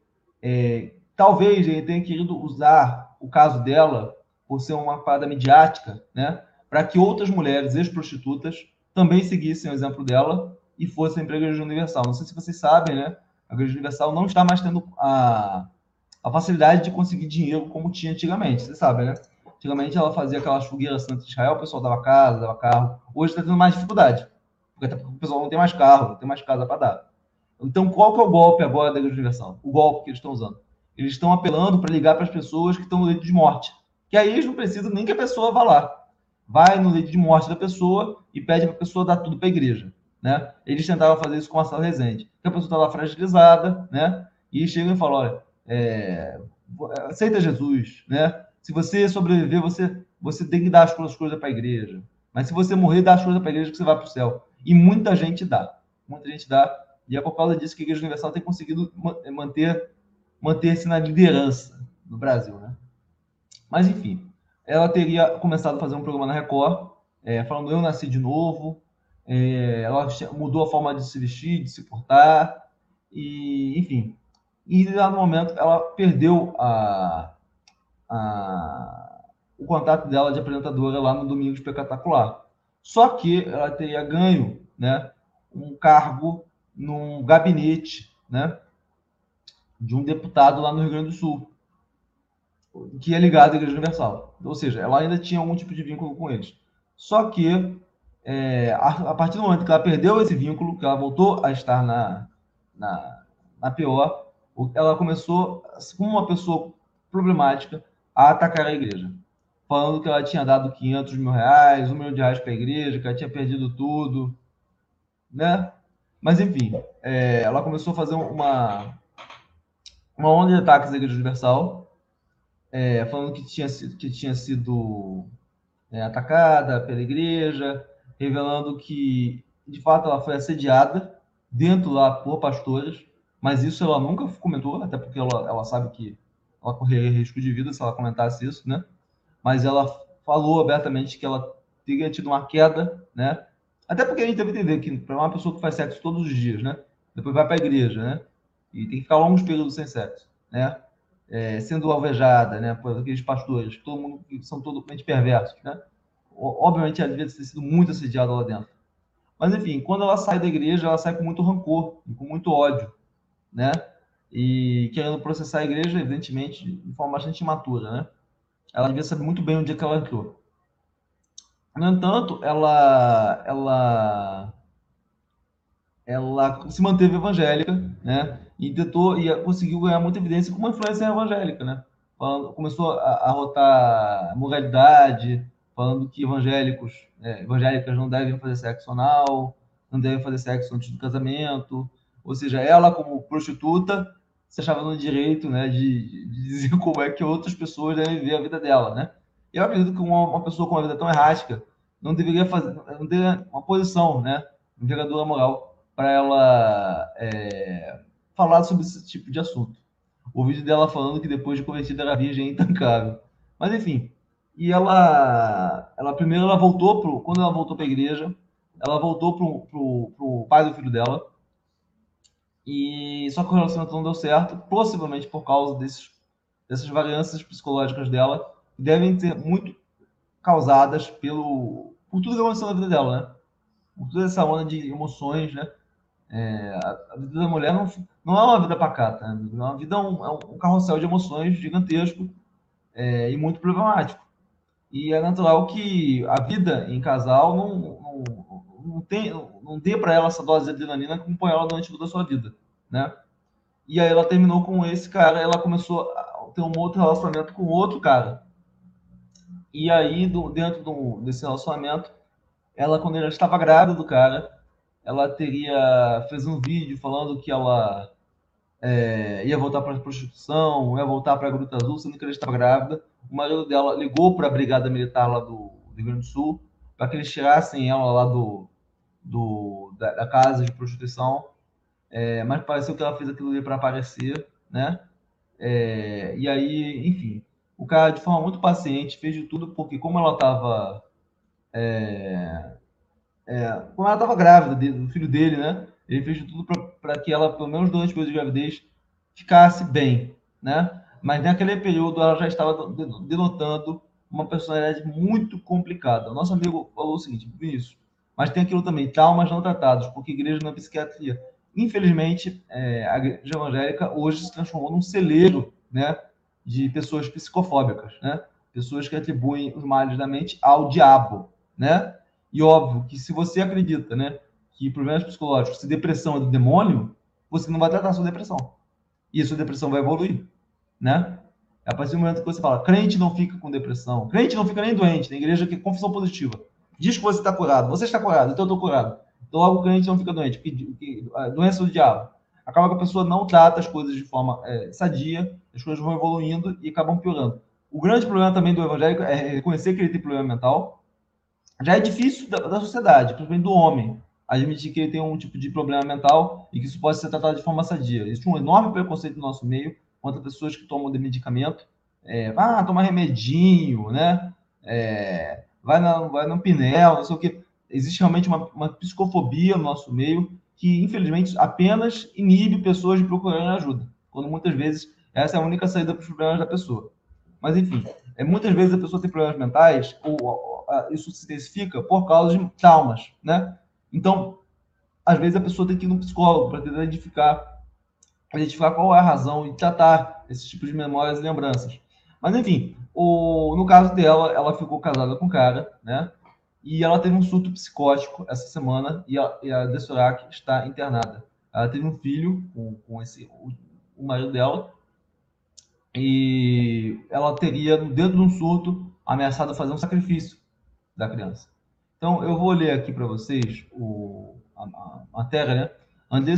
É, talvez ele tenha querido usar o caso dela por ser uma parada midiática, né? Para que outras mulheres ex-prostitutas também seguissem o exemplo dela e fossem para a Igreja Universal. Não sei se vocês sabem, né? A Igreja Universal não está mais tendo a, a facilidade de conseguir dinheiro como tinha antigamente, vocês sabem, né? Antigamente ela fazia aquelas fogueiras Santo Israel, o pessoal dava casa, dava carro. Hoje está tendo mais dificuldade, porque porque o pessoal não tem mais carro, não tem mais casa para dar. Então, qual que é o golpe agora da Igreja Universal? O golpe que eles estão usando. Eles estão apelando para ligar para as pessoas que estão no leito de morte. Que aí eles não precisam nem que a pessoa vá lá. Vai no leito de morte da pessoa e pede para a pessoa dar tudo para a igreja. Né? Eles tentaram fazer isso com a Sala Resende. Que a pessoa está lá fragilizada, né? E chegam e falam, olha, é, aceita Jesus, né? Se você sobreviver, você, você tem que dar as coisas para a igreja. Mas se você morrer, dá as coisas para a igreja que você vai para o céu. E muita gente dá. Muita gente dá. E é por causa disso que a Igreja Universal tem conseguido manter manter-se na liderança no Brasil, né? Mas, enfim, ela teria começado a fazer um programa na Record, é, falando eu nasci de novo, é, ela mudou a forma de se vestir, de se portar, e, enfim. E, lá no momento, ela perdeu a, a, o contato dela de apresentadora lá no Domingo Espetacular. Só que ela teria ganho né, um cargo num gabinete né, de um deputado lá no Rio Grande do Sul, que é ligado à Igreja Universal. Ou seja, ela ainda tinha algum tipo de vínculo com eles. Só que, é, a, a, partir do momento que ela perdeu esse vínculo, que ela voltou a estar na, na, na PO, ela começou, como uma pessoa problemática, a atacar a igreja. Falando que ela tinha dado 500 mil reais, um milhão de reais para a igreja, que ela tinha perdido tudo, né? Mas, enfim, é, ela começou a fazer uma, uma onda de ataques à Igreja Universal, é, falando que tinha, que tinha sido é, atacada pela igreja, revelando que, de fato, ela foi assediada dentro lá por pastores, mas isso ela nunca comentou, até porque ela, ela sabe que ela correria risco de vida se ela comentasse isso, né? Mas ela falou abertamente que ela teria tido uma queda, né? Até porque a gente deve entender que para uma pessoa que faz sexo todos os dias, né? Depois vai para a igreja, né? e tem que ficar longos períodos sem sexo, né? É, sendo alvejada, né, por aqueles pastores, todo mundo são totalmente perversos, né? Obviamente ela devia ter sido muito assediada lá dentro. Mas enfim, quando ela sai da igreja, ela sai com muito rancor com muito ódio, né? E querendo processar a igreja, evidentemente, de forma bastante imatura, né? Ela devia saber muito bem onde é que ela entrou. No entanto, ela, ela ela se manteve evangélica, né? E tentou e conseguiu ganhar muita evidência como uma influência evangélica, né? Falando, começou a, a rotar moralidade, falando que evangélicos, é, evangélicas não devem fazer sexo anal, não devem fazer sexo antes do casamento. Ou seja, ela como prostituta se achava no direito, né, de, de dizer como é que outras pessoas devem viver a vida dela, né? Eu acredito que uma, uma pessoa com uma vida tão errática não deveria fazer, não ter uma posição, né, envergadura moral para ela é, falar sobre esse tipo de assunto. O vídeo dela falando que depois de convertida era virgem é intancável. Mas enfim, e ela, ela primeiro ela voltou pro, quando ela voltou para a igreja, ela voltou pro, pro, pro pai do filho dela. E só que o relacionamento não deu certo, possivelmente por causa desses, dessas variâncias psicológicas dela, devem ser muito causadas pelo por tudo que aconteceu na vida dela, né? Por toda essa onda de emoções, né? É, a vida da mulher não, não é uma vida pacata, né? é uma vida um, é um carrossel de emoções gigantesco é, e muito problemático. E é natural que a vida em casal não, não, não, tem, não dê para ela essa dose de adrenalina que põe ela durante toda a sua vida, né? E aí ela terminou com esse cara, ela começou a ter um outro relacionamento com outro cara. E aí, do, dentro do, desse relacionamento, ela, quando ela estava grávida do cara, ela teria fez um vídeo falando que ela é, ia voltar para a prostituição, ia voltar para a Gruta Azul, sendo que ela estava grávida. O marido dela ligou para a brigada militar lá do, do Rio Grande do Sul para que eles tirassem ela lá do, do, da, da casa de prostituição, é, mas pareceu que ela fez aquilo ali para aparecer, né? É, e aí, enfim, o cara, de forma muito paciente, fez de tudo, porque como ela estava. É, é, como ela estava grávida do filho dele, né? Ele fez de tudo para que ela, pelo menos durante o período de gravidez, ficasse bem, né? Mas naquele período ela já estava denotando uma personalidade muito complicada. O nosso amigo falou o seguinte, Vinícius, mas tem aquilo também, traumas não tratados, porque igreja não é psiquiatria. Infelizmente, é, a igreja evangélica hoje se transformou num celeiro, né, de pessoas psicofóbicas, né? Pessoas que atribuem os males da mente ao diabo, né? E óbvio que se você acredita, né, que problemas psicológicos, se depressão é do demônio, você não vai tratar a sua depressão. E a sua depressão vai evoluir, né? É a partir do momento que você fala, crente não fica com depressão, crente não fica nem doente, na igreja que é confissão positiva. Diz que você está curado, você está curado, então eu estou curado. Então logo o crente não fica doente, porque a doença do diabo. Acaba que a pessoa não trata as coisas de forma é, sadia, as coisas vão evoluindo e acabam piorando. O grande problema também do evangélico é reconhecer que ele tem problema mental. Já é difícil da, da sociedade, principalmente do homem admitir que ele tem um tipo de problema mental e que isso pode ser tratado de forma sadia. Existe um enorme preconceito no nosso meio contra pessoas que tomam de medicamento. É, ah, toma remedinho, né? É, vai, na, vai no pinel, não sei o que. Existe realmente uma, uma psicofobia no nosso meio que, infelizmente, apenas inibe pessoas de procurarem ajuda, quando muitas vezes essa é a única saída para os problemas da pessoa. Mas, enfim, é, muitas vezes a pessoa tem problemas mentais, ou, ou, ou isso se intensifica por causa de traumas, né? Então, às vezes a pessoa tem que ir no psicólogo para tentar identificar, identificar qual é a razão e tratar esse tipo de memórias e lembranças. Mas, enfim, o, no caso dela, ela ficou casada com o cara, né? E ela teve um surto psicótico essa semana e a, e a está internada. Ela teve um filho com, com esse, o, o marido dela e ela teria, dentro de um surto, ameaçado fazer um sacrifício da criança. Então, eu vou ler aqui para vocês o, a, a matéria, né? André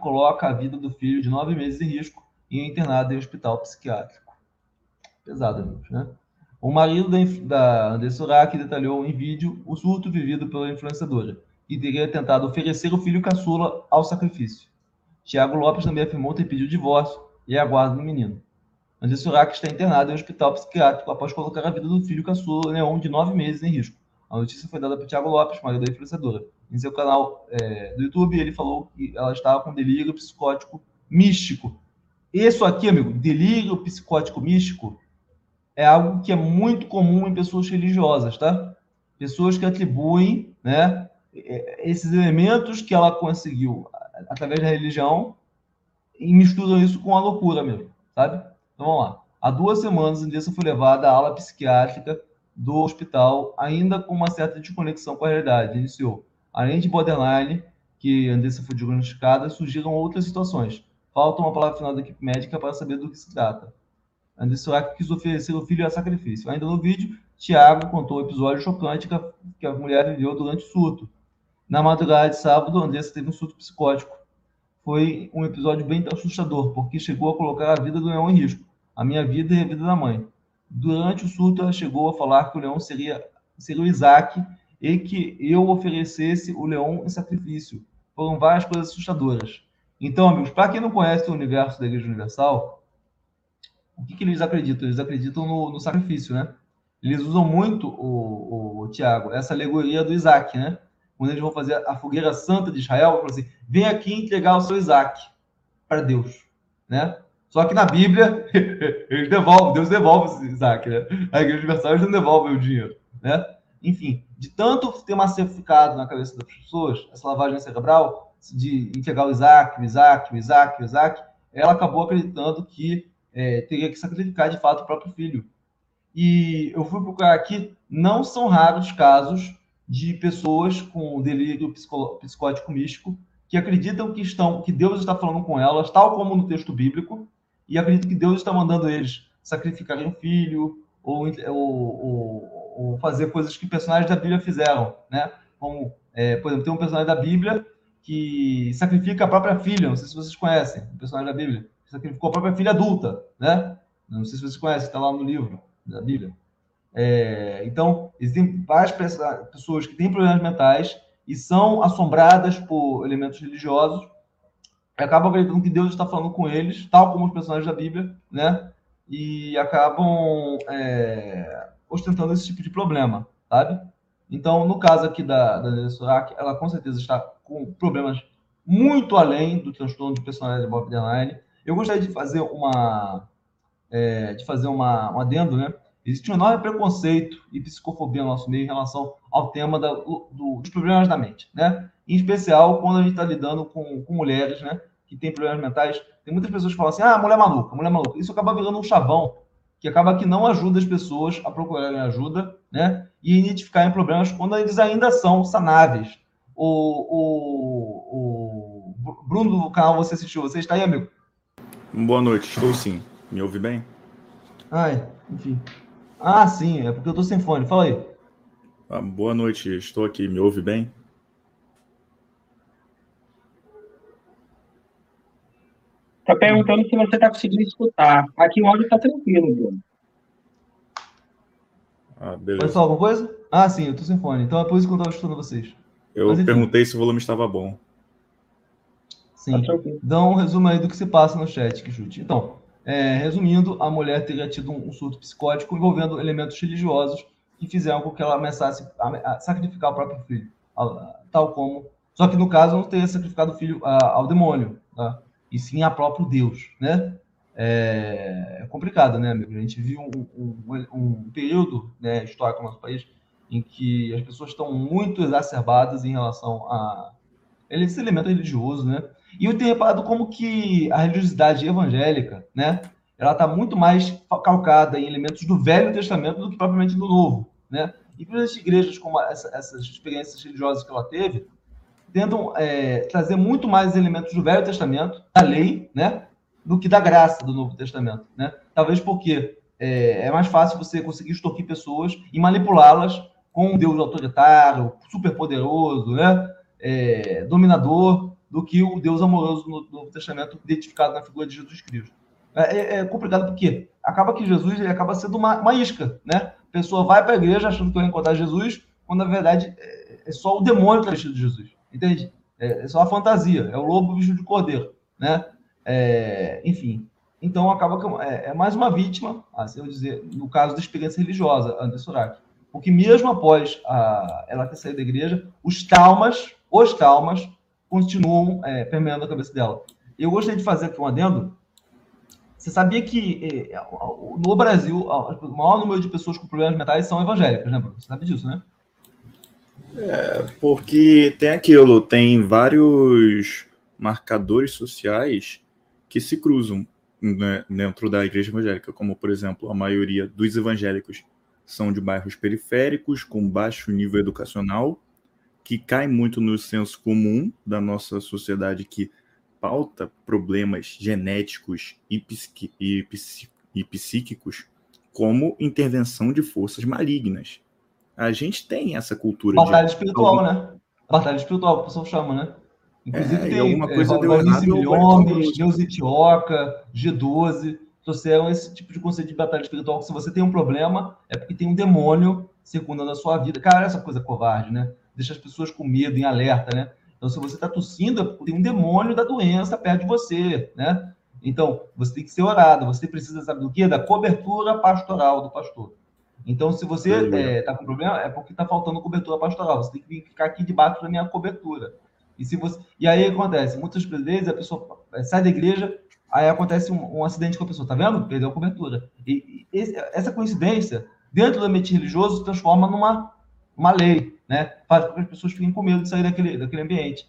coloca a vida do filho de nove meses em risco e é internado em hospital psiquiátrico. Pesado, amigos, né? O marido da, da André Surak detalhou em vídeo o surto vivido pela influenciadora e teria tentado oferecer o filho caçula ao sacrifício. Tiago Lopes também afirmou ter pedido divórcio e aguarda do menino. André Surak está internado em hospital psiquiátrico após colocar a vida do filho caçula, Leon, de nove meses, em risco. A notícia foi dada por Thiago Lopes, marido da influenciadora. Em seu canal é, do YouTube, ele falou que ela estava com delírio psicótico místico. Isso aqui, amigo, delírio psicótico místico, é algo que é muito comum em pessoas religiosas, tá? Pessoas que atribuem, né, esses elementos que ela conseguiu através da religião e misturam isso com a loucura mesmo, sabe? Então vamos lá. Há duas semanas, Andressa foi levada à ala psiquiátrica do hospital, ainda com uma certa desconexão com a realidade. Iniciou, além de borderline, que Andressa foi diagnosticada, surgiram outras situações. Falta uma palavra final da equipe médica para saber do que se trata. Andressa quis oferecer o filho a sacrifício. Ainda no vídeo, Tiago contou o episódio chocante que a, que a mulher viveu durante o surto. Na madrugada de sábado, Andressa teve um surto psicótico. Foi um episódio bem assustador, porque chegou a colocar a vida do leão em risco, a minha vida e a vida da mãe. Durante o surto, ela chegou a falar que o leão seria, seria o Isaac e que eu oferecesse o leão em sacrifício. Foram várias coisas assustadoras. Então, amigos, para quem não conhece o universo da Igreja Universal, o que, que eles acreditam? Eles acreditam no, no, sacrifício, né? Eles usam muito, o, o, o Tiago, essa alegoria do Isaac, né? Quando eles vão fazer a fogueira santa de Israel, falam assim: vem aqui entregar o seu Isaac para Deus, né? Só que na Bíblia, ele devolve, Deus devolve Isaac, né? A Igreja Universal não devolve o dinheiro, né? Enfim, de tanto ter massificado na cabeça das pessoas, essa lavagem cerebral, de entregar o Isaac, o Isaac, o Isaac, o Isaac, ela acabou acreditando que é, teria que sacrificar de fato o próprio filho. E eu fui procurar aqui, não são raros casos de pessoas com delírio psicótico místico que acreditam que estão, que Deus está falando com elas, tal como no texto bíblico, e acredito que Deus está mandando eles sacrificarem um filho ou, ou, ou, ou, fazer coisas que personagens da Bíblia fizeram, né? Como, é, por exemplo, tem um personagem da Bíblia que sacrifica a própria filha, não sei se vocês conhecem, um personagem da Bíblia, que sacrificou a própria filha adulta, né? Não sei se vocês conhecem, está lá no livro da Bíblia. É, então, existem várias pessoas que têm problemas mentais e são assombradas por elementos religiosos, acabam acreditando que Deus está falando com eles, tal como os personagens da Bíblia, né? E acabam é, ostentando esse tipo de problema, sabe? Então, no caso aqui da, da Surak, ela com certeza está com problemas muito além do transtorno de personalidade borderline. Eu gostaria de fazer uma é, de fazer uma, um adendo, né? Existe um enorme preconceito e psicofobia no nosso meio em relação ao tema da, do, dos problemas da mente, né? Em especial quando a gente está lidando com, com mulheres, né? Que têm problemas mentais. Tem muitas pessoas que falam assim, ah, mulher maluca, mulher maluca. Isso acaba virando um chavão que acaba que não ajuda as pessoas a procurarem ajuda, né? E identificarem problemas quando eles ainda são sanáveis. O, o, o Bruno do canal Você Assistiu, você está aí, amigo? Boa noite, estou sim. Me ouve bem? Ai, enfim. Ah, sim, é porque eu estou sem fone. Fala aí. Ah, boa noite, estou aqui. Me ouve bem? Está perguntando se você está conseguindo escutar. Aqui o áudio está tranquilo, Bruno. Ah, beleza. Pode falar alguma coisa? Ah, sim, eu estou sem fone. Então é por isso que eu estava escutando vocês. Eu Mas, perguntei se o volume estava bom. Sim. Tá Dá um resumo aí do que se passa no chat, que chute. Então, é, resumindo, a mulher teria tido um, surto psicótico envolvendo elementos religiosos que fizeram com que ela ameaçasse a, a sacrificar o próprio filho, tal como. Só que no caso não teria sacrificado o filho ao demônio, tá? e sim a próprio Deus, né? É, é complicado, né, amigo? A gente viu um, um, um período né, histórico no nosso país em que as pessoas estão muito exacerbadas em relação a esse elemento religioso, né? E eu tenho reparado como que a religiosidade evangélica, né, ela está muito mais calcada em elementos do Velho Testamento do que propriamente do Novo, né? E as igrejas como essa, essas experiências religiosas que ela teve, tentam é, trazer muito mais elementos do Velho Testamento, da lei, né, do que da graça do Novo Testamento, né? Talvez porque é, é mais fácil você conseguir extorquir pessoas e manipulá-las com um Deus autoritário, superpoderoso, né, é, dominador, do que o Deus amoroso no Novo Testamento identificado na figura de Jesus Cristo. É, é, é complicado porque acaba que Jesus ele acaba sendo uma, uma isca, né? A pessoa vai para a igreja achando que vai encontrar Jesus, quando na verdade é, é só o demônio que está vestido de Jesus. Entende? É, é, só a fantasia, é o lobo vestido de cordeiro, né? É, enfim, então acaba que é, é, mais uma vítima, assim eu dizer, no caso da experiência religiosa, André Surak. Porque mesmo após a, ela ter saído da igreja, os traumas, os traumas, continuam é, permeando a cabeça dela. Eu gostaria de fazer aqui um adendo. Você sabia que é, no Brasil, o maior número de pessoas com problemas mentais são evangélicas, né, Bruno? Você sabe disso, né? É, porque tem aquilo, tem vários marcadores sociais que se cruzam né, dentro da igreja evangélica, como, por exemplo, a maioria dos evangélicos são de bairros periféricos, com baixo nível educacional, que cai muito no senso comum da nossa sociedade que pauta problemas genéticos e, psiqui, e, e psíquicos como intervenção de forças malignas. A gente tem essa cultura. Batalha de... espiritual, né? Batalha espiritual, o pessoal chama, né? Inclusive é, tem alguma coisa é, deu errado, milhões, Deus Etioca, G12, trouxeram esse tipo de conceito de batalha espiritual, que se você tem um problema, é porque tem um demônio secundando a sua vida. Cara, essa coisa covarde, né? Deixa as pessoas com medo, em alerta, né? Então, se você está tossindo, tem um demônio da doença perto de você, né? Então, você tem que ser orado, você precisa, sabe do quê? Da cobertura pastoral do pastor. Então, se você está é, tá com problema, é porque está faltando cobertura pastoral. Você tem que ficar aqui debaixo da minha cobertura. E, se você... e aí acontece, muitas vezes a pessoa é, sai da igreja, aí acontece um, um acidente com a pessoa, tá vendo? Perdeu a cobertura. E, e esse, essa coincidência, dentro do ambiente religioso, se transforma numa uma lei né? Faz com que as pessoas fiquem com medo de sair daquele, daquele ambiente.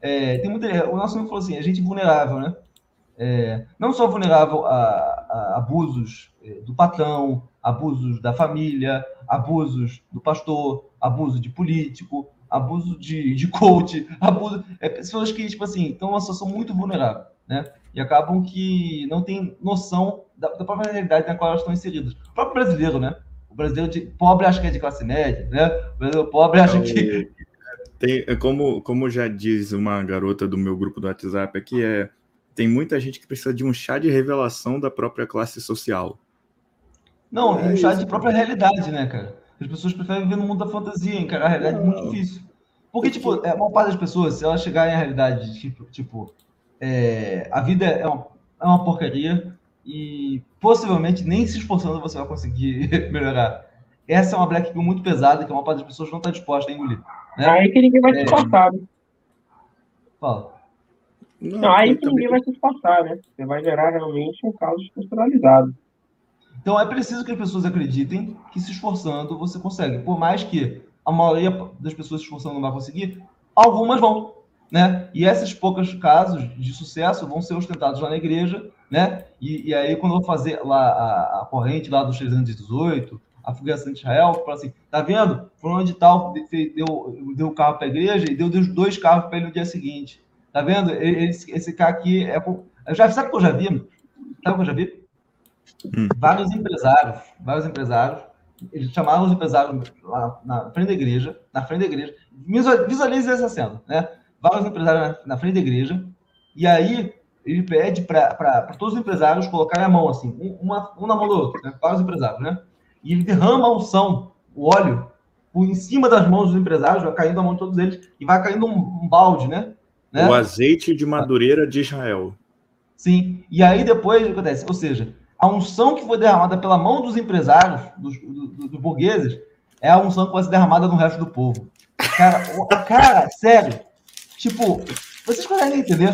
É, tem muita, o nosso amigo falou assim, a gente vulnerável, né? É, não só vulnerável a, a abusos é, do patrão, abusos da família, abusos do pastor, abuso de político, abuso de, de coach, abuso. É, pessoas que, tipo assim, estão numa situação muito vulnerável, né? E acabam que não têm noção da, da própria realidade na qual elas estão inseridas. O próprio brasileiro, né? O brasileiro de, pobre acha que é de classe média, né? O brasileiro pobre acha que. Tem, é como, como já diz uma garota do meu grupo do WhatsApp aqui, é, tem muita gente que precisa de um chá de revelação da própria classe social. Não, é um chá isso. de própria realidade, né, cara? As pessoas preferem viver no mundo da fantasia, encarar a realidade é muito difícil. Porque, tipo, é, uma parte das pessoas, se elas chegarem à realidade, tipo, tipo é, a vida é uma, é uma porcaria e possivelmente nem se esforçando você vai conseguir melhorar. Essa é uma black pill muito pesada que a maior parte das pessoas não está disposta a engolir. Né? Aí que ninguém vai se é. esforçar. Né? Fala. Não, não aí que ninguém vai se esforçar, né? Você vai gerar realmente um caso estruturalizado. Então é preciso que as pessoas acreditem que se esforçando você consegue. Por mais que a maioria das pessoas se esforçando não vai conseguir, algumas vão, né? E esses poucos casos de sucesso vão ser ostentados lá na igreja, né? E, e aí quando eu vou fazer lá a, a corrente lá dos 318, a fugação de Israel, fala assim, tá vendo? Fulano de tal deu, deu o carro para a igreja e deu, deu dois carros para ele no dia seguinte. Tá vendo? Esse, esse cara aqui é... Eu já, sabe o que eu já vi? Sabe o que eu já vi? Hum. Vários empresários, vários empresários eles chamaram os empresários lá na frente da igreja, na frente da igreja, visualize essa cena, né? Vários empresários na, frente da igreja, e aí ele pede para todos os empresários colocarem a mão assim, uma, um na mão do outro, né? Vários empresários, né? E ele derrama a unção, o óleo, por em cima das mãos dos empresários, vai caindo a mão de todos eles, e vai caindo um, um balde, né? né? O azeite de madureira de Israel. Sim, e aí depois acontece, ou seja, a unção que foi derramada pela mão dos empresários, dos, dos, dos burgueses, é a unção que vai ser derramada no resto do povo. Cara, cara, sério. Tipo, vocês conseguem entender?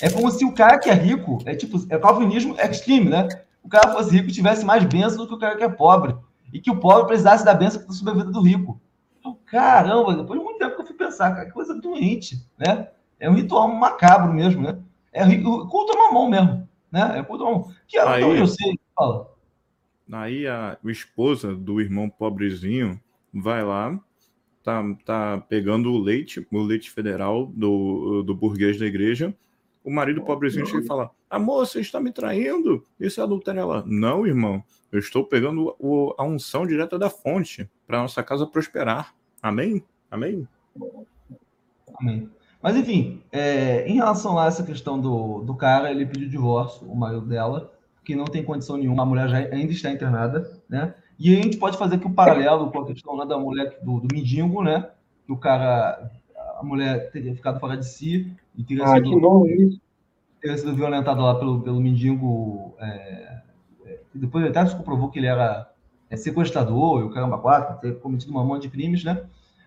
É como se o cara que é rico, é tipo, é calvinismo extreme, né? O cara fosse rico e tivesse mais bênção do que o cara que é pobre. E que o pobre precisasse da bênção está sobre a vida do rico. Então, caramba, depois de muito tempo que eu fui pensar, cara, que coisa doente, né? É um ritual macabro mesmo, né? É culto mamão mesmo né? É o Que é aí, eu sei. Fala. Aí a, a esposa do irmão pobrezinho vai lá, tá, tá pegando o leite, o leite federal do, do burguês da igreja. O marido pobrezinho chega e fala: Amor, você está me traindo? Isso é adultério. Ela: Não, irmão, eu estou pegando o, a unção direta da fonte para nossa casa prosperar. Amém? Amém? Amém. Mas, enfim, é, em relação a essa questão do, do cara, ele pediu divórcio, o marido dela, que não tem condição nenhuma, a mulher já ainda está internada, né? E a gente pode fazer aqui um paralelo com a questão né, da mulher, do, do mendigo, né? Que o cara, a mulher teria ficado fora de si e teria, ah, sido, teria sido violentada lá pelo, pelo mendigo. É, é, depois até se comprovou que ele era é, sequestrador e o caramba quatro, ter cometido uma monte de crimes, né?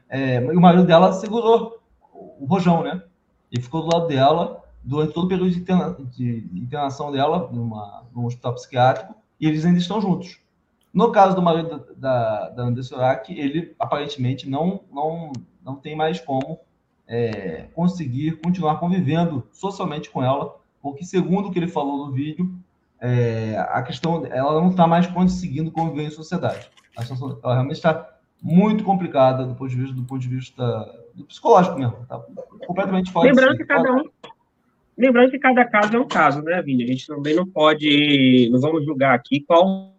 É, e o marido dela segurou o rojão, né? E ficou do lado dela durante todo o período de, interna de internação dela numa, num hospital psiquiátrico e eles ainda estão juntos. No caso do marido da, da Anderson ele aparentemente não, não, não tem mais como é, conseguir continuar convivendo socialmente com ela, porque segundo o que ele falou no vídeo, é, a questão ela não está mais conseguindo conviver em sociedade. A situação, ela realmente está muito complicada do ponto de vista do ponto de vista do psicológico mesmo. Tá completamente fora. Lembrando que cada um Lembrando que cada caso é um caso, né, Vini? A gente também não pode, não vamos julgar aqui qual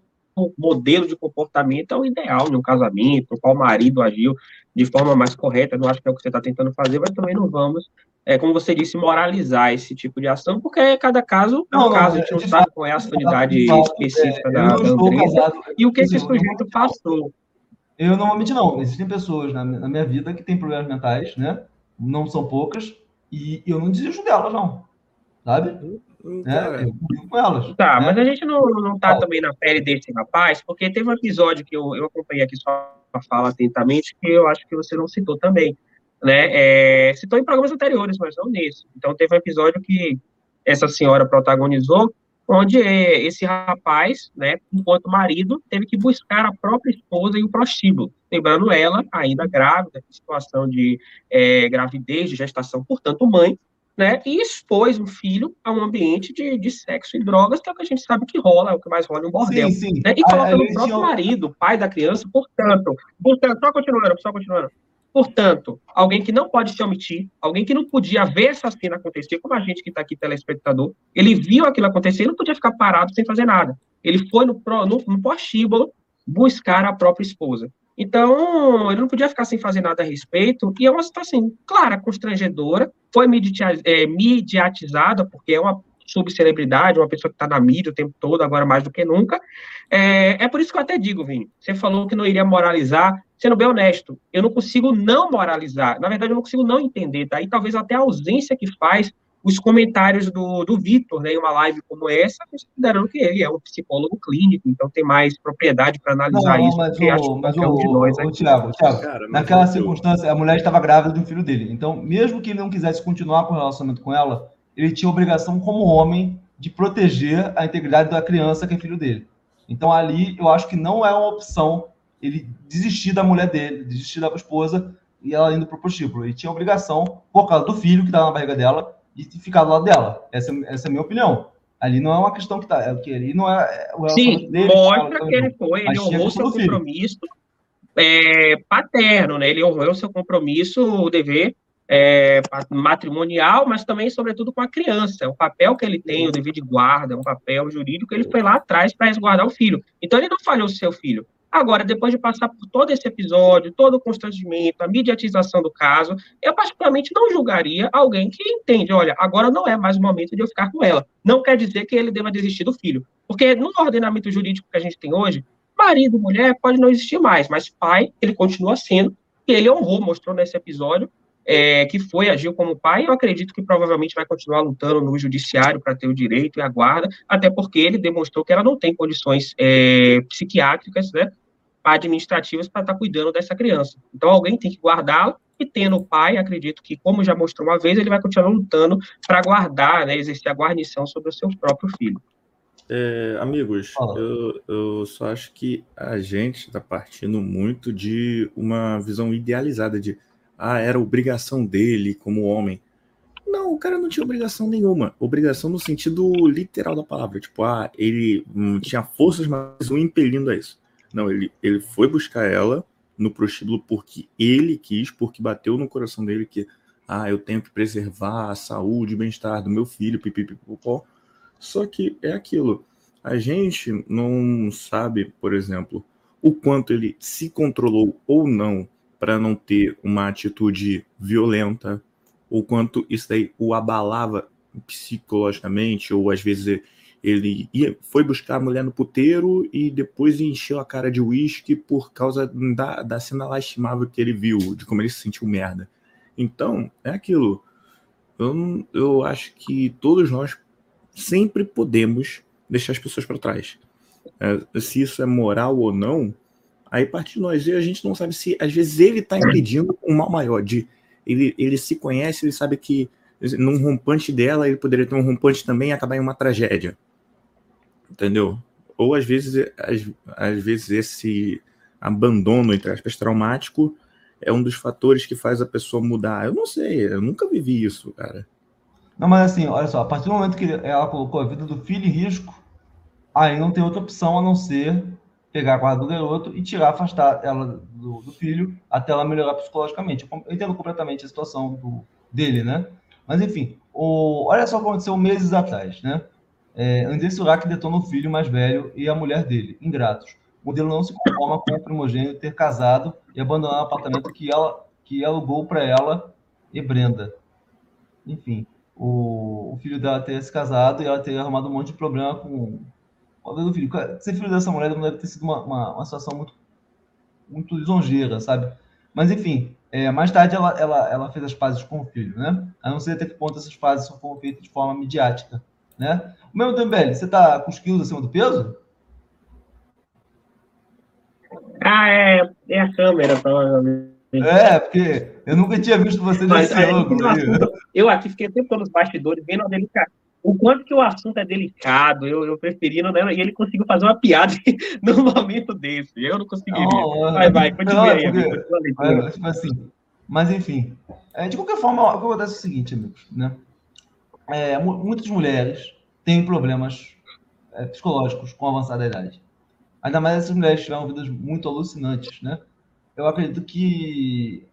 modelo de comportamento é o ideal no casamento, qual marido agiu de forma mais correta, não acho que é o que você está tentando fazer, mas também não vamos, é, como você disse, moralizar esse tipo de ação, porque cada caso é um não, caso, a gente não sabe qual é a sanidade específica é, da, da e o que esse sujeito passou. Eu normalmente não. Existem pessoas na, na, minha vida que têm problemas mentais, né? Não são poucas, e eu não desisto delas, não. Sabe? Hum, né? Eu convivo com elas. Tá, né? mas a gente não, não tá também na pele desse rapaz, porque teve um episódio que eu, eu acompanhei aqui sua fala atentamente, que eu acho que você não citou também. Né? É, citou em programas anteriores, mas não nesse. Então teve um episódio que essa senhora protagonizou, onde esse rapaz, né, enquanto marido, teve que buscar a própria esposa e o prostíbulo, lembrando ela ainda grávida, em situação de é, gravidez, de gestação, portanto mãe, né, e expôs o filho a um ambiente de, de sexo e drogas, que é o que a gente sabe que rola, é o que mais rola em um bordel. Sim, sim. Né, e colocando o próprio marido, pai da criança, portanto, portanto, só continuando, só continuando, Portanto, alguém que não pode se omitir, alguém que não podia ver essa cena acontecer, como a gente que está aqui, telespectador, ele viu aquilo acontecer e não podia ficar parado sem fazer nada. Ele foi no, no, no postíbulo buscar a própria esposa. Então, ele não podia ficar sem fazer nada a respeito, e é uma situação, clara, constrangedora, foi é, mediatizada, porque é uma subcelebridade, uma pessoa que está na mídia o tempo todo, agora mais do que nunca. É, é por isso que eu até digo, Vini, você falou que não iria moralizar, sendo bem honesto, eu não consigo não moralizar. Na verdade, eu não consigo não entender. Daí talvez até a ausência que faz os comentários do, do Vitor né, em uma live como essa, considerando que ele é um psicólogo clínico, então tem mais propriedade para analisar não, isso. Mas, o, mas o, um nós o, Thiago, Thiago Cara, naquela circunstância, a mulher estava grávida do filho dele. Então, mesmo que ele não quisesse continuar com o relacionamento com ela, ele tinha obrigação, como homem, de proteger a integridade da criança que é filho dele. Então, ali, eu acho que não é uma opção ele desistir da mulher dele, desistir da esposa e ela indo para o prostíbulo. Ele tinha obrigação, por causa do filho que estava na barriga dela, de ficar do lado dela. Essa, essa é a minha opinião. Ali não é uma questão que tá. É, que ali não é, é Sim, dele, mostra que ele foi, ele honrou seu compromisso é, paterno, né? Ele honrou seu compromisso, o dever é, matrimonial, mas também, sobretudo, com a criança. O papel que ele tem, o dever de guarda, um papel jurídico, ele foi lá atrás para resguardar o filho. Então, ele não falhou o seu filho. Agora, depois de passar por todo esse episódio, todo o constrangimento, a mediatização do caso, eu particularmente não julgaria alguém que entende, olha, agora não é mais o momento de eu ficar com ela. Não quer dizer que ele deva desistir do filho. Porque no ordenamento jurídico que a gente tem hoje, marido, mulher pode não existir mais, mas pai, ele continua sendo, e ele honrou, mostrou nesse episódio, é, que foi, agiu como pai, eu acredito que provavelmente vai continuar lutando no judiciário para ter o direito e a guarda, até porque ele demonstrou que ela não tem condições é, psiquiátricas, né, administrativas para estar tá cuidando dessa criança. Então, alguém tem que guardá-la, e tendo o pai, acredito que, como já mostrou uma vez, ele vai continuar lutando para guardar, né, exercer a guarnição sobre o seu próprio filho. É, amigos, eu, eu, só acho que a gente está partindo muito de uma visão idealizada de ah, era obrigação dele como homem. Não, o cara não tinha obrigação nenhuma. Obrigação no sentido literal da palavra. Tipo, ah, ele não tinha forças, mas o impelindo a isso. Não, ele, ele foi buscar ela no prostíbulo porque ele quis, porque bateu no coração dele que, ah, eu tenho que preservar a saúde e bem-estar do meu filho, pipipipopó. Só que é aquilo. A gente não sabe, por exemplo, o quanto ele se controlou ou não para não ter uma atitude violenta, ou quanto isso daí o abalava psicologicamente, ou às vezes ele ia, foi buscar a mulher no puteiro e depois encheu a cara de uísque por causa da, da cena lastimável que ele viu, de como ele se sentiu merda. Então, é aquilo. Eu, eu acho que todos nós sempre podemos deixar as pessoas para trás. É, se isso é moral ou não, Aí parte de nós. E a gente não sabe se, às vezes, ele está impedindo um mal maior. De, ele, ele se conhece, ele sabe que num rompante dela, ele poderia ter um rompante também e acabar em uma tragédia. Entendeu? Ou às vezes, às, às vezes esse abandono, entre aspas, traumático é um dos fatores que faz a pessoa mudar. Eu não sei, eu nunca vivi isso, cara. Não, mas assim, olha só, a partir do momento que ela colocou a vida do filho em risco, aí não tem outra opção a não ser pegar a guarda do garoto e tirar, afastar ela do, do, filho até ela melhorar psicologicamente. Eu entendo completamente a situação do, dele, né? Mas, enfim, o, olha só o que aconteceu meses atrás, né? É, André Surak detona o filho mais velho e a mulher dele, ingratos. O modelo não se conforma com o primogênito ter casado e abandonar o apartamento que ela que alugou para ela e Brenda. Enfim, o, o filho dela ter se casado e ela ter arrumado um monte de problema com do filho. Ser filho dessa mulher não deve ter sido uma, uma, uma situação muito, muito lisonjeira, sabe? Mas, enfim, é, mais tarde ela, ela, ela fez as pazes com o filho, né? A não ser até que ponto essas pazes foram feitas de forma midiática, né? O mesmo Dembele, você tá com os quilos acima do peso? Ah, é, é a câmera, provavelmente. É, porque eu nunca tinha visto você nesse ângulo. Eu aqui fiquei tempo nos bastidores vendo a delicadeza o quanto que o assunto é delicado, eu, eu preferi não, né? E ele conseguiu fazer uma piada no momento desse. Eu não consegui. Não, vai, vai, continue aí. Tipo assim, mas enfim. É, de qualquer forma, acontece é o seguinte, amigos, né? É, muitas mulheres têm problemas é, psicológicos com avançada idade. Ainda mais essas mulheres tiveram vidas muito alucinantes, né? Eu acredito que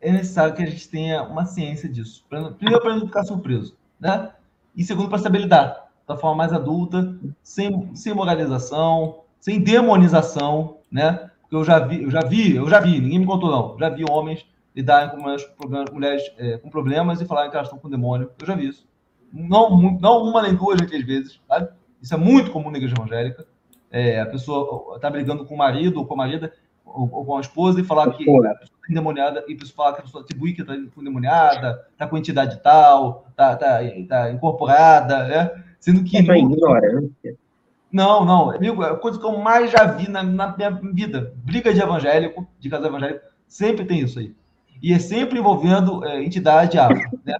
é necessário que a gente tenha uma ciência disso. Primeiro, para não ficar surpreso, né? E segundo, para saber lidar da forma mais adulta, sem, sem moralização, sem demonização, né? Porque eu já vi, eu já vi, eu já vi, ninguém me contou não, já vi homens lidarem com mulheres, mulheres é, com problemas e falarem que elas estão com demônio. Eu já vi isso. Não, não uma nem duas, nem três vezes, sabe? Isso é muito comum na igreja evangélica. É, a pessoa está brigando com o marido ou com a marida, ou, ou com a esposa e falar que a pessoa está endemoniada, e falar que a pessoa atribui que está endemoniada, está com entidade tal, está tá, tá incorporada, né? Sendo que. É ignorância. Não, não, amigo, é a coisa que eu mais já vi na, na minha vida. Briga de evangélico, de casal evangélico, sempre tem isso aí. E é sempre envolvendo é, entidade afro, né?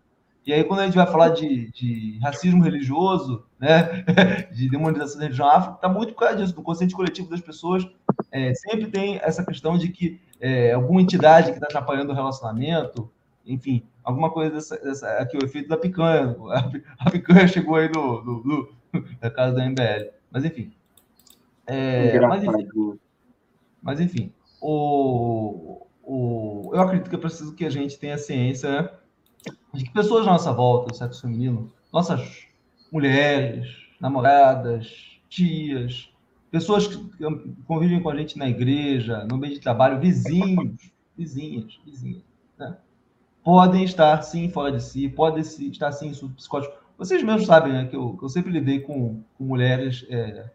E aí, quando a gente vai falar de, de racismo religioso, né, de demonização da religião afro, está muito por causa disso, do consciente coletivo das pessoas. É, sempre tem essa questão de que é, alguma entidade que está atrapalhando o relacionamento, enfim, alguma coisa dessa, dessa, aqui, o efeito da picanha. A, picanha chegou aí no, no, na casa da MBL. Mas, enfim. É, mas, enfim, mas, enfim, o, o, eu acredito que é preciso que a gente tenha ciência, né? De que pessoas à nossa volta, do sexo feminino, nossas mulheres, namoradas, tias, pessoas que convivem com a gente na igreja, no meio de trabalho, vizinhos, vizinhas, vizinhas, né? podem estar sim fora de si, podem estar sim psicóticos. Vocês mesmos sabem né, que, eu, que eu sempre lidei com, com mulheres, é,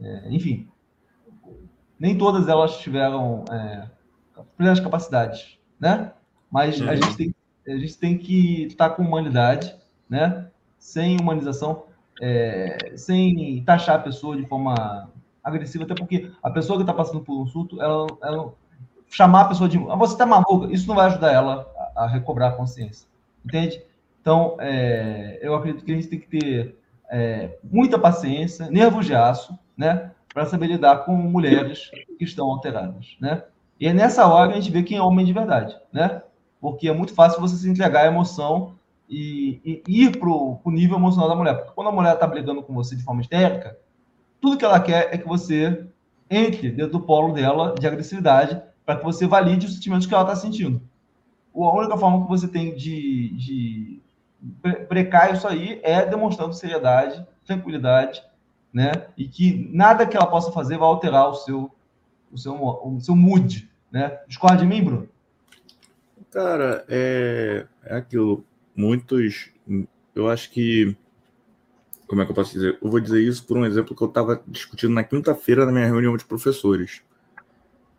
é, enfim, nem todas elas tiveram é, plenas capacidades, né? Mas a gente tem a gente tem que estar com humanidade, né? Sem humanização, é, sem taxar a pessoa de forma agressiva, até porque a pessoa que está passando por um surto, ela, ela chamar a pessoa de ah, você está maluca, isso não vai ajudar ela a, a recobrar a consciência, entende? Então, é, eu acredito que a gente tem que ter é, muita paciência, nervo de aço, né? Para saber lidar com mulheres que estão alteradas, né? E é nessa hora que a gente vê quem é homem de verdade, né? Porque é muito fácil você se entregar à emoção e, e ir para o nível emocional da mulher. Porque quando a mulher está brigando com você de forma histérica, tudo que ela quer é que você entre dentro do polo dela de agressividade para que você valide os sentimentos que ela está sentindo. A única forma que você tem de, de brecar isso aí é demonstrando seriedade, tranquilidade, né? E que nada que ela possa fazer vai alterar o seu, o seu, o seu mood, né? Discorda de mim, Bruno? Cara, é, é aquilo. Muitos. Eu acho que. Como é que eu posso dizer? Eu vou dizer isso por um exemplo que eu estava discutindo na quinta-feira na minha reunião de professores.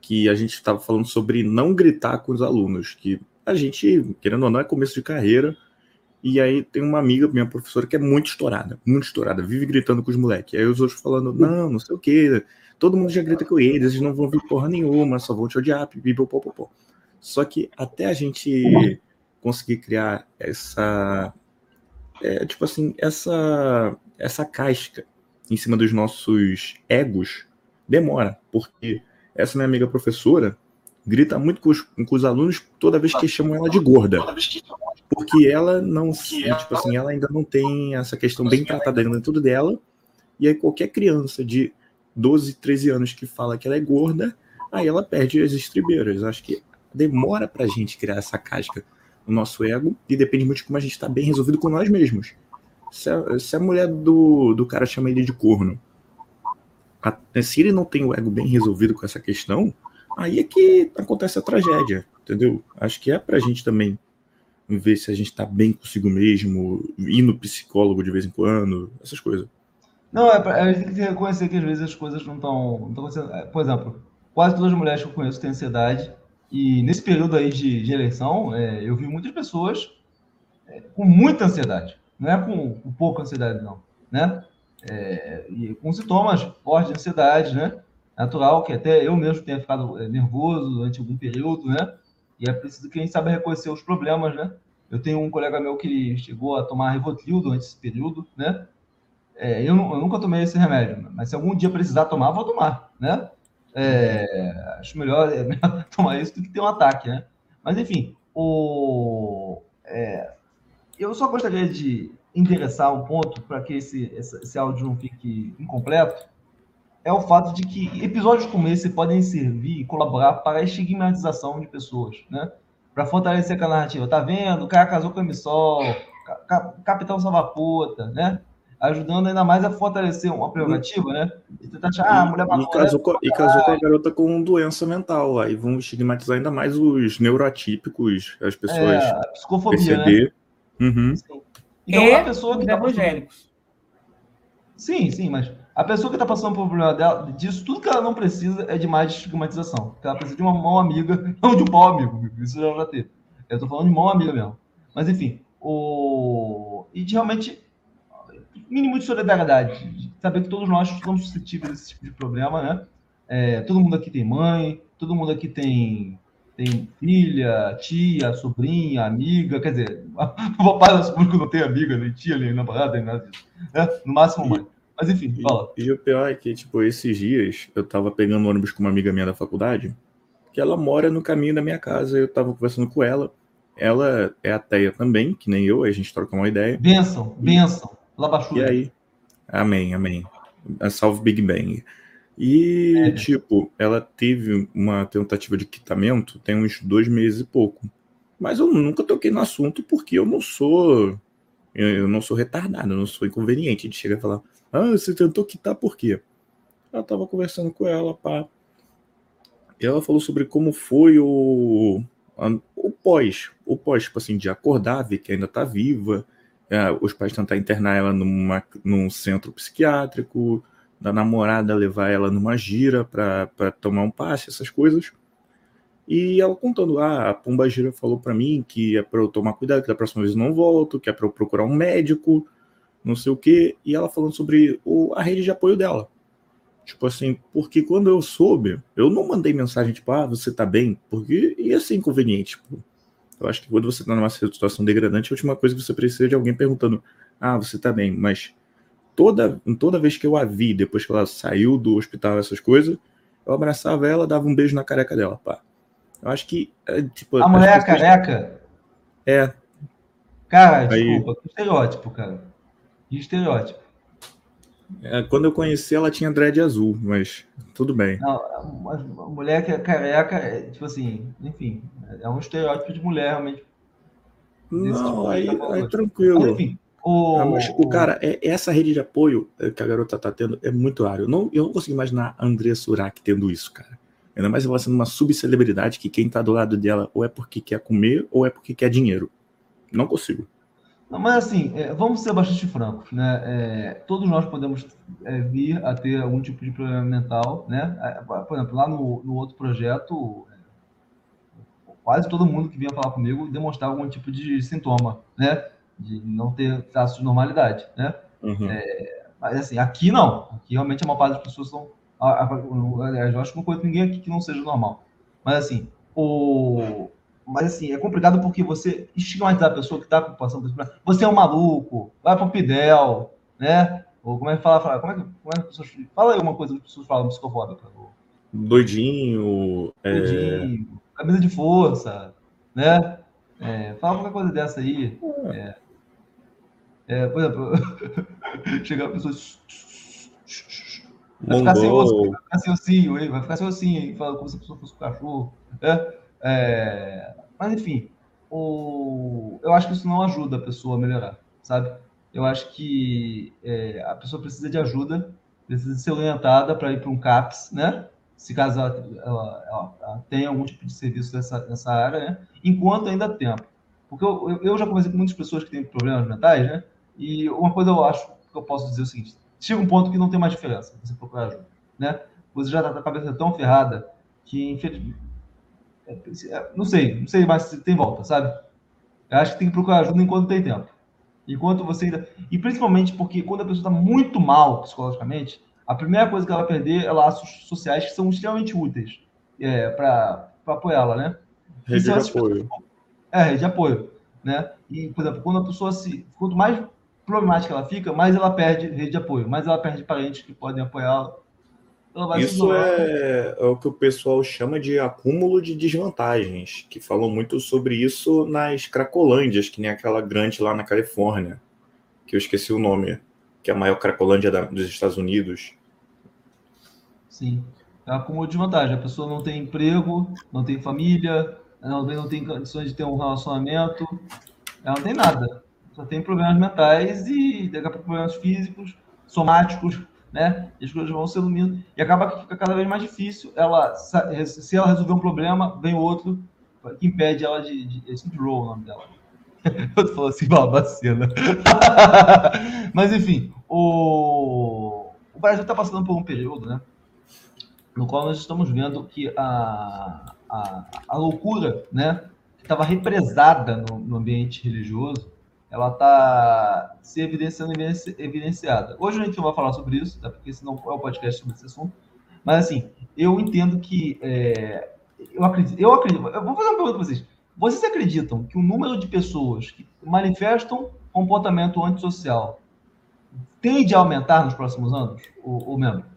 Que a gente estava falando sobre não gritar com os alunos. Que a gente, querendo ou não, é começo de carreira. E aí tem uma amiga, minha professora, que é muito estourada, muito estourada, vive gritando com os moleques. Aí os outros falando, não, não sei o quê, todo mundo já grita com eles, eles não vão vir porra nenhuma, só vão te odiar, pipipopopopó. Só que até a gente conseguir criar essa, é, tipo assim, essa, essa casca em cima dos nossos egos, demora, porque essa minha amiga professora grita muito com os, com os alunos toda vez que chamam ela de gorda. Porque ela não, tipo assim, ela ainda não tem essa questão bem tratada dentro dela. E aí qualquer criança de 12, 13 anos que fala que ela é gorda, aí ela perde as estribeiras. Acho que demora para a gente criar essa casca no nosso ego e depende muito de como a gente está bem resolvido com nós mesmos. Se a, se a mulher do, do cara chama ele de corno, a, se ele não tem o ego bem resolvido com essa questão, aí é que acontece a tragédia, entendeu? Acho que é para a gente também ver se a gente está bem consigo mesmo, ir no psicólogo de vez em quando, essas coisas. Não, é pra, a gente tem que reconhecer que às vezes as coisas não estão. É, por exemplo, quase todas as mulheres que eu conheço têm ansiedade e nesse período aí de, de eleição, é, eu vi muitas pessoas é, com muita ansiedade. Não é com, com pouca ansiedade, não. Né? É, e com sintomas fortes de ansiedade, né? Natural, que até eu mesmo tenha ficado é, nervoso durante algum período, né? E é preciso que a gente saiba reconhecer os problemas, né? Eu tenho um colega meu que chegou a tomar Rivotril durante esse período, né? É, eu, eu, nunca tomei esse remédio, mas se algum dia precisar tomar, vou tomar, né? É, acho melhor, é melhor, tomar isso do que ter um ataque, né? Mas, enfim, o, é, eu só gostaria de interessar um ponto para que esse, esse, esse, áudio não fique incompleto, é o fato de que episódios como esse podem servir e colaborar para a estigmatização de pessoas, né? Para fortalecer a narrativa. Tá vendo? O cara casou com a Missol, Capitão Salvapota, né? Ajudando ainda mais a fortalecer uma prerrogativa, né? E tentar achar, ah, a mulher e, casou com, e casou com a garota com doença mental. Aí vão estigmatizar ainda mais os neuroatípicos, as pessoas. É, a psicofobia, perceber. né? Uhum. Então, e a pessoa que tá evangélicos. Sim, sim, mas A pessoa que está passando por um problema dela, disso, tudo que ela não precisa é de mais estigmatização. Ela precisa de uma mão amiga, não de um pau amigo. Isso já já teve. Eu estou falando de mão amiga mesmo. Mas, enfim, o... e de realmente mínimo de solidariedade, de saber que todos nós estamos suscetíveis a esse tipo de problema, né? É, todo mundo aqui tem mãe, todo mundo aqui tem, tem filha, tia, sobrinha, amiga, quer dizer, o papai nosso público não tem amiga, nem tia, nem namorada, nem nada disso. Né? No máximo mãe. Mas enfim, fala. E, e, o pior é que, tipo, esses dias eu tava pegando ônibus com uma amiga minha da faculdade, que ela mora no caminho da minha casa, eu tava conversando com ela. Ela é ateia também, que nem eu, a gente troca uma ideia. Benção, benção. Labachura. E aí? Amém, amém. Salve Big Bang. E, é. tipo, ela teve uma tentativa de quitamento tem uns dois meses e pouco. Mas eu nunca toquei no assunto porque eu não sou. Eu não sou retardado, eu não sou inconveniente. A gente chega a falar, ah, você tentou quitar por quê? Eu tava conversando com ela, pá. E ela falou sobre como foi o, o pós. O pós, tipo assim, de acordar, ver que ainda tá viva, é, os pais tentar internar ela numa, num centro psiquiátrico, da namorada levar ela numa gira para tomar um passe, essas coisas. E ela contando, ah, a Pomba Gira falou para mim que é para eu tomar cuidado, que da próxima vez eu não volto, que é para eu procurar um médico, não sei o quê. E ela falando sobre o, a rede de apoio dela. Tipo assim, porque quando eu soube, eu não mandei mensagem tipo, ah, você tá bem, porque ia ser inconveniente. Tipo, eu acho que quando você está numa situação degradante, a última coisa que você precisa é de alguém perguntando: Ah, você está bem, mas toda, toda vez que eu a vi, depois que ela saiu do hospital, essas coisas, eu abraçava ela, dava um beijo na careca dela, pá. Eu acho que. É, tipo, a mulher é careca? É. Cara, desculpa, Aí... que estereótipo, cara. Que estereótipo. É, quando eu conheci, ela tinha dread azul, mas tudo bem. Não, a mulher que é careca, é, tipo assim, enfim, é um estereótipo de mulher, realmente. Não, tipo aí, tá aí tranquilo. Mas, enfim, o, ah, mas, o cara, é, essa rede de apoio que a garota tá tendo é muito raro. Eu não, eu não consigo imaginar a Andrea Surak tendo isso, cara. Ainda mais ela sendo uma subcelebridade que quem tá do lado dela ou é porque quer comer ou é porque quer dinheiro. Não consigo. Não, mas assim, é, vamos ser bastante francos, né? É, todos nós podemos é, vir a ter algum tipo de problema mental, né? É, por exemplo, lá no, no outro projeto, é, quase todo mundo que vinha falar comigo demonstrava algum tipo de sintoma, né? De não ter traços de normalidade, né? Uhum. É, mas assim, aqui não. Aqui realmente a maior parte das pessoas são. Aliás, eu acho que não conheço ninguém aqui que não seja normal. Mas assim, o, mas assim, é complicado porque você estigmatizar a pessoa que está passando por isso. Você é um maluco, vai para o Pidel, né? Ou como é que fala? fala como é que, como é que pessoas, fala aí uma coisa que as pessoas falam psicofóbica. Doidinho. É, Doidinho, é... camisa de força, né? É, fala qualquer coisa dessa aí. É. É, por exemplo, chegar a pessoa. Vai ficar sem osso, vai ficar sem ossinho, vai ficar sem ossinho, aí, fala como se a pessoa fosse um cachorro. Né? É, mas, enfim, o, eu acho que isso não ajuda a pessoa a melhorar, sabe? Eu acho que é, a pessoa precisa de ajuda, precisa ser orientada para ir para um CAPS, né? Se caso ela, ela, ela, ela tenha algum tipo de serviço nessa, nessa área, né? Enquanto ainda há tempo. Porque eu, eu já conversei com muitas pessoas que têm problemas mentais, né? E uma coisa eu acho que eu posso dizer é o seguinte: chega um ponto que não tem mais diferença você procurar ajuda, né? Você já está com a cabeça tão ferrada que, infelizmente, não sei, não sei mais se tem volta, sabe? Eu acho que tem que procurar ajuda enquanto tem tempo. Enquanto você ainda. E principalmente porque quando a pessoa está muito mal psicologicamente, a primeira coisa que ela vai perder é laços sociais que são extremamente úteis é, para apoiá-la, né? Rede de apoio. É, rede de apoio. Né? E, por exemplo, quando a pessoa se. Quanto mais problemática ela fica, mais ela perde rede de apoio, mais ela perde parentes que podem apoiá-la. Isso é, é, o que o pessoal chama de acúmulo de desvantagens, que falam muito sobre isso nas Cracolândias, que nem aquela grande lá na Califórnia, que eu esqueci o nome, que é a maior Cracolândia da, dos Estados Unidos. Sim, é acúmulo de vantagem. A pessoa não tem emprego, não tem família, tem, não tem condições de ter um relacionamento, ela não tem nada. Só tem problemas mentais e daqui a pouco problemas físicos, somáticos, né? E as coisas vão se iluminando. E acaba que fica cada vez mais difícil. Ela, se ela resolver um problema, vem outro que impede ela de. de, de Roll o nome dela. Eu tô falando assim, babacena. Mas enfim, o, Brasil está passando por um período, né? No qual nós estamos vendo que a, a, a loucura, né? Que estava represada no, no ambiente religioso, ela está se evidenciando evidenciada. Hoje a gente não vai falar sobre isso, tá? porque senão é o podcast sobre esse assunto. Mas assim, eu entendo que é, eu acredito, eu acredito. Eu vou fazer uma pergunta para vocês. Vocês acreditam que o número de pessoas que manifestam comportamento antissocial tende a aumentar nos próximos anos, o, o membro?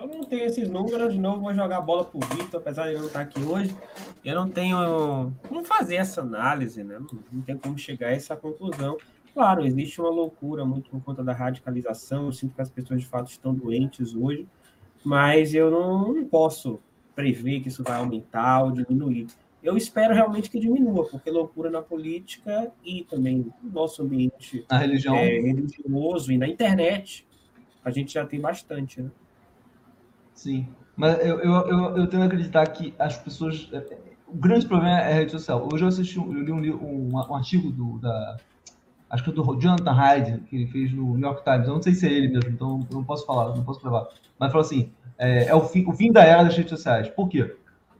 Eu não tenho esses números, de novo vou jogar bola pro Vitor, apesar de ele não estar aqui hoje. Eu não tenho como fazer essa análise, né? Não, não tem como chegar a essa conclusão. Claro, existe uma loucura muito por conta da radicalização. Eu sinto que as pessoas de fato estão doentes hoje, mas eu não, não posso prever que isso vai aumentar ou diminuir. Eu espero realmente que diminua, porque loucura na política e também no nosso ambiente na religião. É, religioso e na internet, a gente já tem bastante, né? Sim, mas eu, eu, eu, eu tendo a acreditar que as pessoas. É, o grande problema é a rede social. Hoje eu assisti, eu li um, um, um artigo do, da. Acho que é do Jonathan Hyde, que ele fez no New York Times. Eu não sei se é ele mesmo, então eu não posso falar, não posso provar. Mas falou assim: é, é o, fim, o fim da era das redes sociais. Por quê?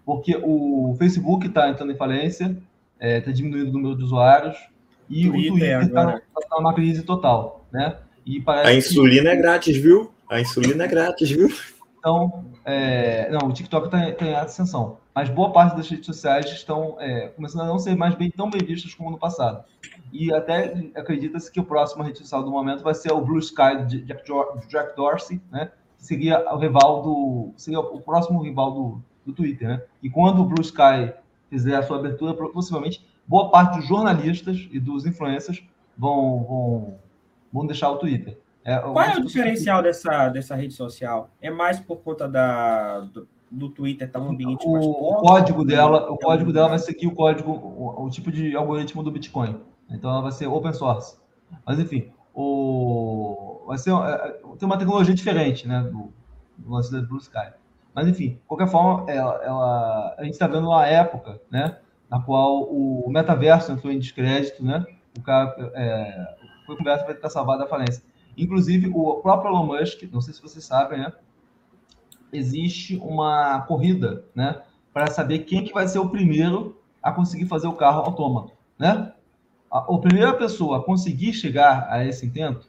Porque o Facebook está entrando em falência, está é, tá diminuindo o número de usuários e Twitter, o Twitter está tá numa crise total, né? E a insulina que... é grátis, viu? A insulina é grátis, viu? Então, é, não, o TikTok está tá em ascensão, mas boa parte das redes sociais estão é, começando a não ser mais bem, tão bem vistas como no passado. E até acredita-se que o próximo rede social do momento vai ser o Blue Sky de Jack, Jack Dorsey, né? Que seria o rival do, seria o próximo rival do, do Twitter, né? E quando o Blue Sky fizer a sua abertura, possivelmente boa parte dos jornalistas e dos influencers vão, vão, vão deixar o Twitter. É, Qual é o diferencial dessa, dessa rede social? É mais por conta da, do, do Twitter estar tá um ambiente o, mais O código dela, o código dela vai seguir o código, o, o, tipo de algoritmo do Bitcoin. Então ela vai ser open source. Mas enfim, o, vai ser é, tem uma tecnologia diferente, né, do, do lance da Blue Sky. Mas enfim, de qualquer forma, ela, ela a gente está vendo uma época, né, na qual o metaverso entrou em descrédito, né? O cara é, foi conversa para tentar salvar da falência. Inclusive, o próprio Elon Musk, não sei se vocês sabem, né? Existe uma corrida, né? Para saber quem que vai ser o primeiro a conseguir fazer o carro autômato, né? A, a primeira pessoa a conseguir chegar a esse intento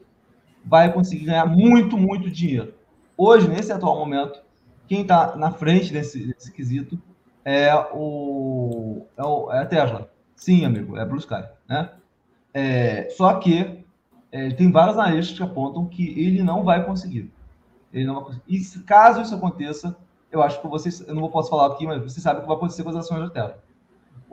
vai conseguir ganhar muito, muito dinheiro. Hoje, nesse atual momento, quem está na frente desse, desse quesito é, o, é, o, é a Tesla. Sim, amigo, é Blue Sky, né? É, só que é, tem vários analistas que apontam que ele não vai conseguir. Ele não vai conseguir. E se, caso isso aconteça, eu acho que vocês, eu não posso falar aqui, mas vocês sabem o que vai acontecer com as ações da Tesla.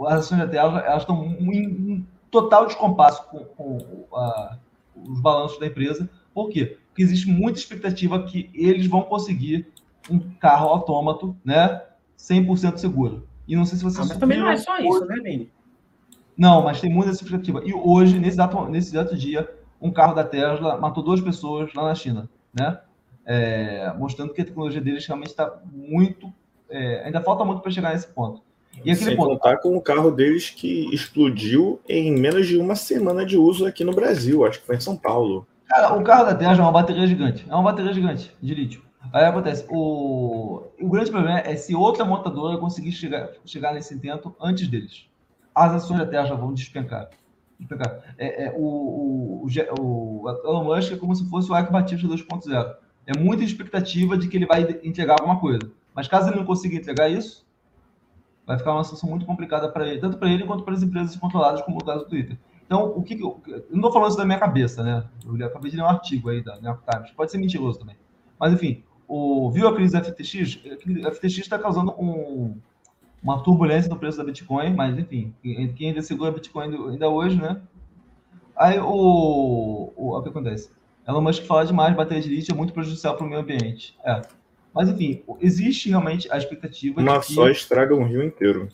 As ações da Tesla, elas estão em, em total descompasso com, com a, os balanços da empresa. Por quê? Porque existe muita expectativa que eles vão conseguir um carro autômato, né, 100% seguro. E não sei se vocês... Ah, mas também não é só isso, né, Nene? Não, mas tem muita expectativa. E hoje, nesse exato, nesse exato dia, um carro da Tesla matou duas pessoas lá na China, né? É, mostrando que a tecnologia deles realmente está muito. É, ainda falta muito para chegar nesse ponto. E aquele Sem ponto, contar com o carro deles que explodiu em menos de uma semana de uso aqui no Brasil, acho que foi em São Paulo. Cara, o carro da Tesla é uma bateria gigante. É uma bateria gigante de lítio. Aí acontece, o, o grande problema é se outra montadora conseguir chegar, chegar nesse intento antes deles. As ações da Tesla vão despencar. É, é, o, o, o, Elon Musk é como se fosse o Ike Batista 2.0. É muita expectativa de que ele vai entregar alguma coisa. Mas caso ele não consiga entregar isso, vai ficar uma situação muito complicada para ele, tanto para ele quanto para as empresas controladas, como o caso do Twitter. Então, o que, eu, eu não estou falando isso da minha cabeça, né? Eu acabei de ler um artigo aí da New York Times, pode ser mentiroso também. Mas, enfim, o, viu a crise da FTX? A FTX está causando um, uma turbulência no preço da Bitcoin, mas enfim, quem ainda segura Bitcoin ainda hoje, né? Aí o, o, o que acontece? Elon Musk fala demais, bateria de lítio é muito prejudicial para o meio ambiente. É. Mas enfim, existe realmente a expectativa Uma que, só estraga um rio inteiro.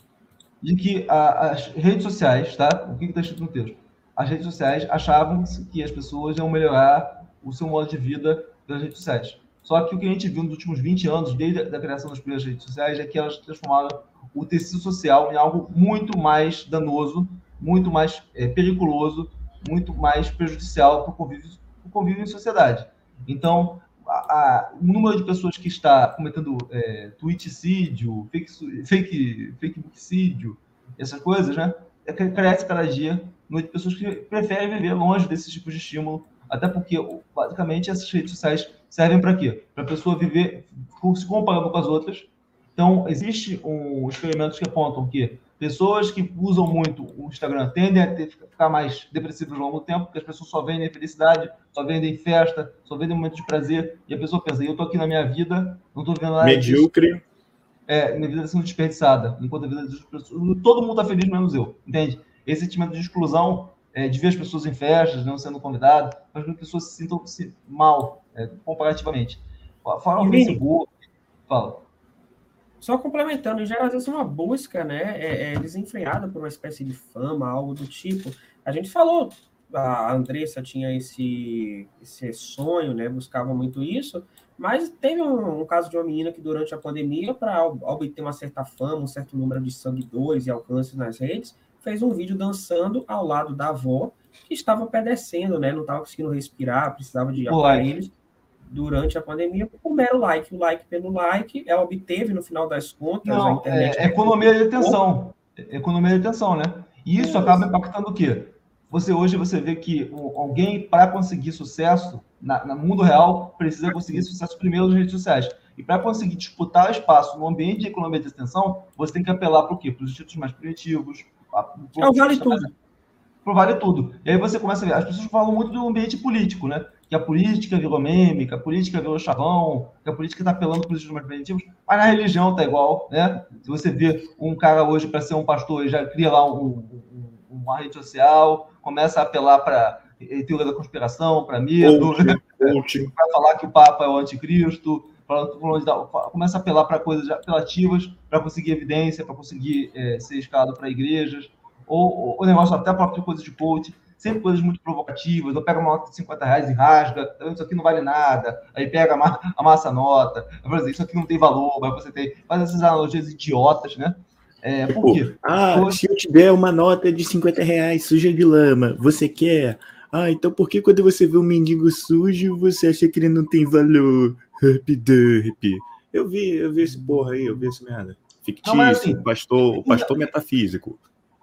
De que a, as redes sociais, tá? O que está escrito no texto? As redes sociais achavam que as pessoas iam melhorar o seu modo de vida das redes sociais. Só que o que a gente viu nos últimos 20 anos, desde a criação das primeiras redes sociais, é que elas transformaram o tecido social em algo muito mais danoso, muito mais é, periculoso, muito mais prejudicial para o convívio, convívio em sociedade. Então, a, a, o número de pessoas que está cometendo é, tweeticídio, fake, fake, essas coisas, né? É, cresce cada dia número de pessoas que preferem viver longe desses tipos de estímulo, até porque, basicamente, essas redes sociais servem para quê? Para a pessoa viver se comparando com as outras. Então, existe um experimentos que apontam que pessoas que usam muito o Instagram tendem a ter, ficar mais depressivas ao longo do tempo, porque as pessoas só vendem felicidade, só vendem festa, só vendem momentos de prazer, e a pessoa pensa, eu estou aqui na minha vida, não estou vendo nada Medíocre. Disso. É, minha vida está sendo desperdiçada, enquanto a vida das pessoas... Todo mundo está feliz, menos eu, entende? Esse sentimento de exclusão, é, de ver as pessoas em festas, não sendo convidadas, faz com que as pessoas se sintam -se mal, é, comparativamente. Fala no Facebook, fala. Só complementando, em geral, às vezes uma busca, né, é, é desenfreada por uma espécie de fama, algo do tipo. A gente falou, a Andressa tinha esse, esse sonho, né, buscava muito isso, mas teve um, um caso de uma menina que durante a pandemia, para obter uma certa fama, um certo número de seguidores e alcance nas redes, fez um vídeo dançando ao lado da avó, que estava padecendo, né? Não estava conseguindo respirar, precisava de aparelhos durante a pandemia, por mero like. O like pelo like, ela obteve no final das contas Não, a internet. É, economia de atenção. Economia de atenção, né? E isso, isso. acaba impactando o quê? Você hoje você vê que alguém, para conseguir sucesso na, no mundo real, precisa conseguir sucesso primeiro nas redes sociais. E para conseguir disputar espaço no ambiente de economia de atenção, você tem que apelar para o quê? Para os institutos mais primitivos, é o vale tudo. Pro vale tudo. E aí você começa a ver, as pessoas falam muito do ambiente político, né? Que a política virou meme, que a política virou chavão, que a política está apelando para os mais primitivos, mas na religião tá igual, né? Se você vê um cara hoje para ser um pastor e já cria lá um, um, uma rede social, começa a apelar para teoria da conspiração, para medo, para falar que o Papa é o anticristo, começa a apelar para coisas apelativas, para conseguir evidência, para conseguir é, ser escalado para igrejas, ou o negócio até próprio coisas de coach, sempre coisas muito provocativas, ou pega uma nota de 50 reais e rasga, então isso aqui não vale nada, aí pega a, a massa nota, exemplo, isso aqui não tem valor, mas você tem, faz essas analogias idiotas, né? É, por quê? Ah, se eu te der uma nota de 50 reais suja de lama, você quer? Ah, então por que quando você vê um mendigo sujo, você acha que ele não tem valor? Herp, Eu vi, eu vi esse porra aí, eu vi esse merda. Fictício, não, assim, pastor, pastor metafísico.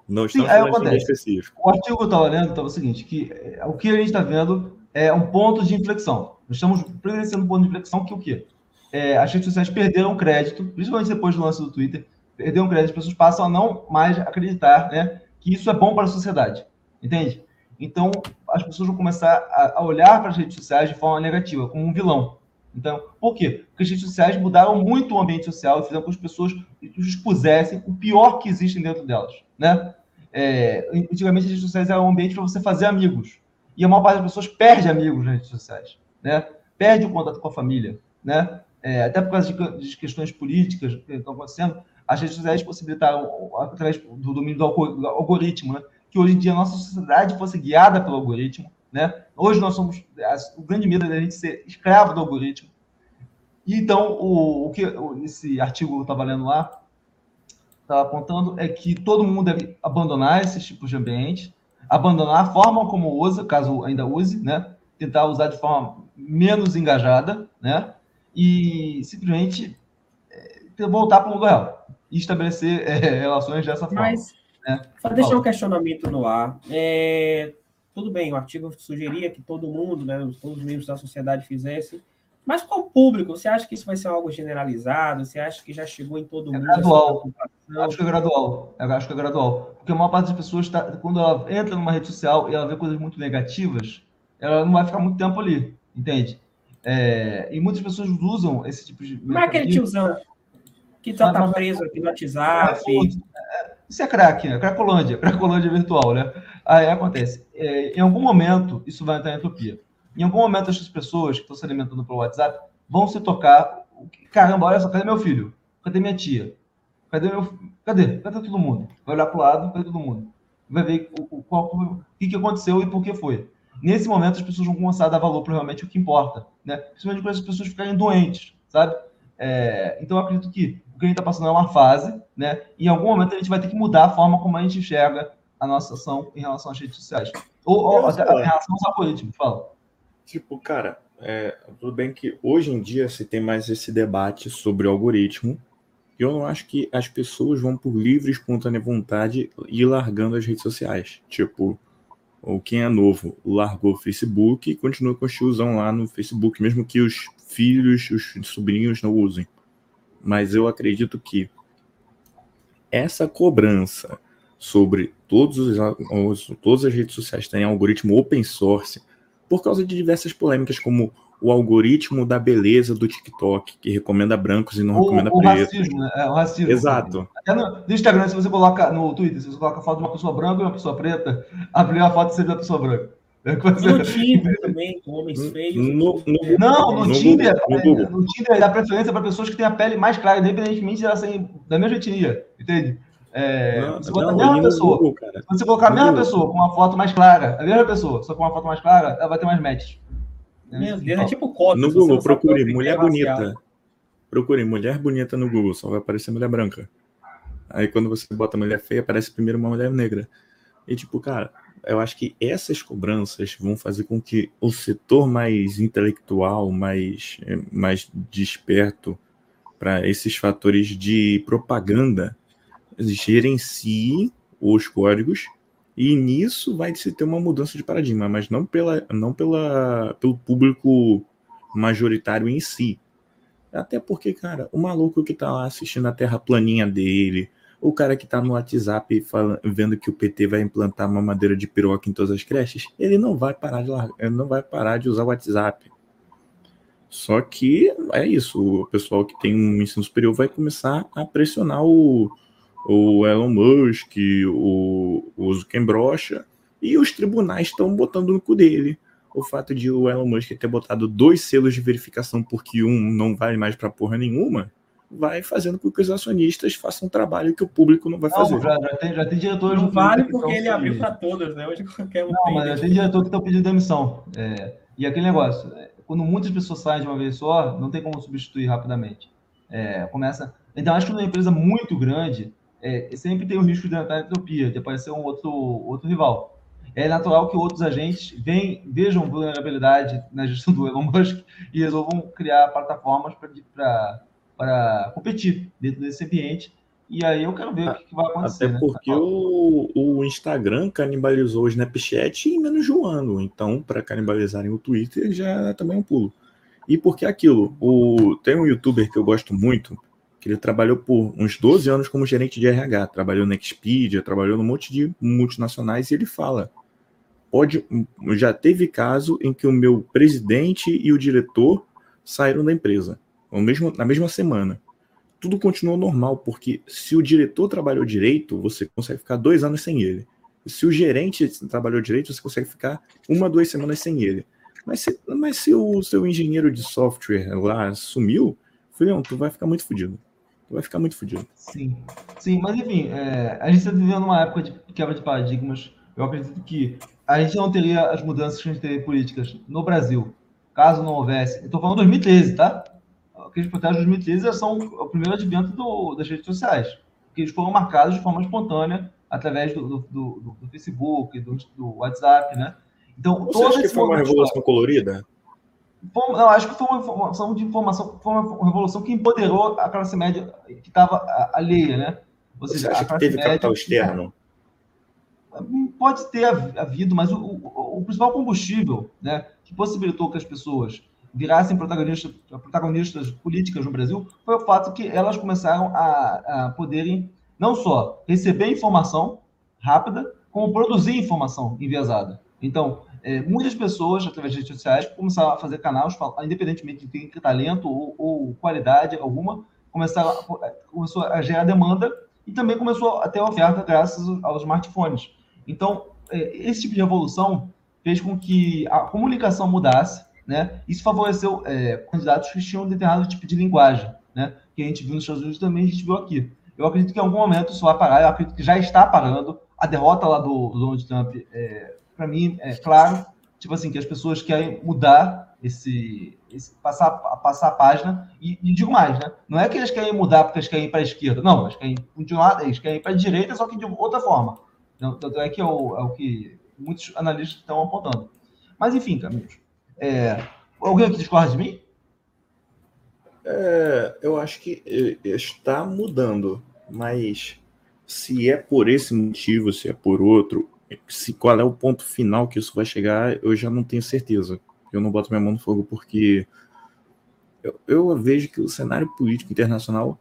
Não estamos sim, falando de específico. O artigo que eu estava lendo estava o seguinte, que é, o que a gente está vendo é um ponto de inflexão. Nós estamos presenciando um ponto de inflexão que o quê? É, as redes sociais perderam crédito, principalmente depois do lance do Twitter, perderam crédito, as pessoas passam a não mais acreditar né, que isso é bom para a sociedade. Entende? Então, as pessoas vão começar a, a olhar para as redes sociais de forma negativa, como um vilão. Então, por quê? Porque as redes sociais mudaram muito o ambiente social e fizeram com que as pessoas expusessem o pior que existe dentro delas, né? É, antigamente, as redes sociais eram um ambiente para você fazer amigos. E a maior parte das pessoas perde amigos nas redes sociais, né? Perde o contato com a família, né? É, até por causa de, de, questões políticas que estão acontecendo, as redes sociais possibilitaram, através do domínio do algoritmo, né? que hoje em dia a nossa sociedade fosse guiada pelo algoritmo, né? Hoje nós somos o grande medo é da gente ser escravo do algoritmo. E então o, o que esse artigo que eu estava lendo lá estava apontando é que todo mundo deve abandonar esses tipos de ambiente, abandonar a forma como usa, caso ainda use, né? Tentar usar de forma menos engajada, né? E simplesmente é, voltar para o mundo real e estabelecer é, relações dessa forma. Mas, né? só deixar um questionamento no ar. É, tudo bem, o artigo sugeria que todo mundo, né, todos os membros da sociedade fizessem, mas o público, você acha que isso vai ser algo generalizado? Você acha que já chegou em todo é mundo? Gradual. Acho que é gradual. Eu acho que é gradual. Porque a maior parte das pessoas, tá, quando ela entra numa rede social e ela vê coisas muito negativas, ela não vai ficar muito tempo ali, entende? É, e muitas pessoas usam esse tipo de. Como é aquele tiozão que só está preso aqui no WhatsApp? É, isso é crack, né? Cracolândia, cracolândia virtual, né? Aí acontece, é, em algum momento isso vai entrar em entropia. Em algum momento essas pessoas que estão se alimentando pelo WhatsApp vão se tocar, caramba, olha só, cadê meu filho? Cadê minha tia? Cadê meu, cadê? Cadê todo mundo? Vai olhar para o lado, cadê todo mundo? Vai ver o, o, qual, o que, que aconteceu e por que foi. Nesse momento as pessoas vão começar a dar valor para realmente o que importa, né? Principalmente quando as pessoas ficarem doentes, sabe? É, então eu acredito que o que a gente está passando é uma fase, né? E em algum momento a gente vai ter que mudar a forma como a gente enxerga a nossa ação em relação às redes sociais. Ou, ou até, em relação aos algoritmos, fala. Tipo, cara, é, tudo bem que hoje em dia se tem mais esse debate sobre algoritmo, eu não acho que as pessoas vão por livre, espontânea vontade ir largando as redes sociais. Tipo, ou quem é novo largou o Facebook e continua com o tiozão lá no Facebook, mesmo que os filhos, os sobrinhos não usem. Mas eu acredito que essa cobrança sobre todos os, todas as redes sociais têm algoritmo open source por causa de diversas polêmicas como o algoritmo da beleza do TikTok, que recomenda brancos e não o, recomenda o pretos. Racismo, né? é, o racismo. Exato. Até no, no, Instagram, se você coloca no Twitter, se você coloca a foto de uma pessoa branca e uma pessoa preta, a primeira foto sempre da pessoa branca. É no Tinder também, com homens feios. No, no, não, no, no Tinder, Google, no, Tinder dá preferência para pessoas que têm a pele mais clara, independentemente de elas serem da mesma etnia, entende? É, não, você não, a mesma pessoa. Google, se você colocar a mesma pessoa com uma foto mais clara, a mesma pessoa, só com uma foto mais clara, ela vai ter mais matches. Meu Deus, é tipo cópia. No Google, procure mulher bonita. Procure mulher bonita no Google, só vai aparecer mulher branca. Aí quando você bota mulher feia, aparece primeiro uma mulher negra. E tipo, cara, eu acho que essas cobranças vão fazer com que o setor mais intelectual, mais, mais desperto para esses fatores de propaganda gerencie os códigos e nisso vai se ter uma mudança de paradigma, mas não, pela, não pela, pelo público majoritário em si. Até porque, cara, o maluco que tá lá assistindo a terra planinha dele, o cara que tá no WhatsApp falando, vendo que o PT vai implantar uma madeira de piroca em todas as creches, ele não vai parar de largar, ele não vai parar de usar o WhatsApp. Só que é isso, o pessoal que tem um ensino superior vai começar a pressionar o, o Elon Musk, o, o Zuckerberg, e os tribunais estão botando no cu dele. O fato de o Elon Musk ter botado dois selos de verificação porque um não vale mais para porra nenhuma, vai fazendo com que os acionistas façam um trabalho que o público não vai não, fazer. Já, já, tem, já tem diretores. Não vale porque ele abriu para todos, né? Hoje qualquer um. Não, mas já tem diretor que estão pedindo demissão. É, e aquele negócio, é, quando muitas pessoas saem de uma vez só, não tem como substituir rapidamente. É, começa. Então, acho que numa empresa muito grande, é, sempre tem o risco de entrar em entropia, de aparecer um outro, outro rival. É natural que outros agentes vem, vejam vulnerabilidade na gestão do Elon Musk e resolvam criar plataformas para competir dentro desse ambiente. E aí eu quero ver o que, que vai acontecer. Até né? porque né? o, o Instagram canibalizou o Snapchat em menos de um ano. Então, para canibalizarem o Twitter, já é também um pulo. E porque aquilo, o, tem um youtuber que eu gosto muito, que ele trabalhou por uns 12 anos como gerente de RH, trabalhou na Expedia, trabalhou num monte de multinacionais, e ele fala: pode, já teve caso em que o meu presidente e o diretor saíram da empresa, mesmo, na mesma semana. Tudo continuou normal, porque se o diretor trabalhou direito, você consegue ficar dois anos sem ele. Se o gerente trabalhou direito, você consegue ficar uma, duas semanas sem ele. Mas se, mas se o seu engenheiro de software lá sumiu, filhão, tu vai ficar muito fodido vai ficar muito fodido. Sim, sim, mas enfim, é, a gente está vivendo uma época de quebra de paradigmas. Eu acredito que a gente não teria as mudanças que a gente teria políticas no Brasil, caso não houvesse. Estou falando 2013, tá? Aqueles protestos de 2013 são o primeiro advento do, das redes sociais, que eles foram marcados de forma espontânea através do, do, do, do Facebook, do, do WhatsApp, né? Então, Você acha que foi uma revolução colorida? Eu acho que foi uma informação de informação, foi uma revolução que empoderou a classe média que estava alheia, né? Ou seja, Você acha que teve média, capital externo? Pode ter havido, mas o, o, o, principal combustível né, que possibilitou que as pessoas virassem protagonistas, protagonistas políticas no Brasil foi o fato que elas começaram a, a poderem não só receber informação rápida, como produzir informação enviesada. Então, é, muitas pessoas, através de redes sociais, começaram a fazer canais, independentemente de ter talento ou, ou qualidade alguma, começaram a, começou a gerar demanda e também começou a ter oferta graças aos smartphones. Então, é, esse tipo de revolução fez com que a comunicação mudasse, né? Isso favoreceu é, candidatos que tinham determinado tipo de linguagem, né? Que a gente viu nos Estados Unidos também a gente viu aqui. Eu acredito que em algum momento isso vai parar, eu acredito que já está parando. A derrota lá do, do Donald Trump é, para mim, é claro, tipo assim, que as pessoas querem mudar esse, esse passar, passar a página e, e, digo mais, né? Não é que eles querem mudar porque eles querem ir para a esquerda, não, eles querem continuar, eles querem para a direita, só que de outra forma. Então, é que é o, é o que muitos analistas estão apontando. Mas enfim, Caminhos, é, Alguém aqui discorda de mim? É, eu acho que é, está mudando, mas se é por esse motivo, se é por outro, se qual é o ponto final que isso vai chegar, eu já não tenho certeza. Eu não boto minha mão no fogo porque eu, eu vejo que o cenário político internacional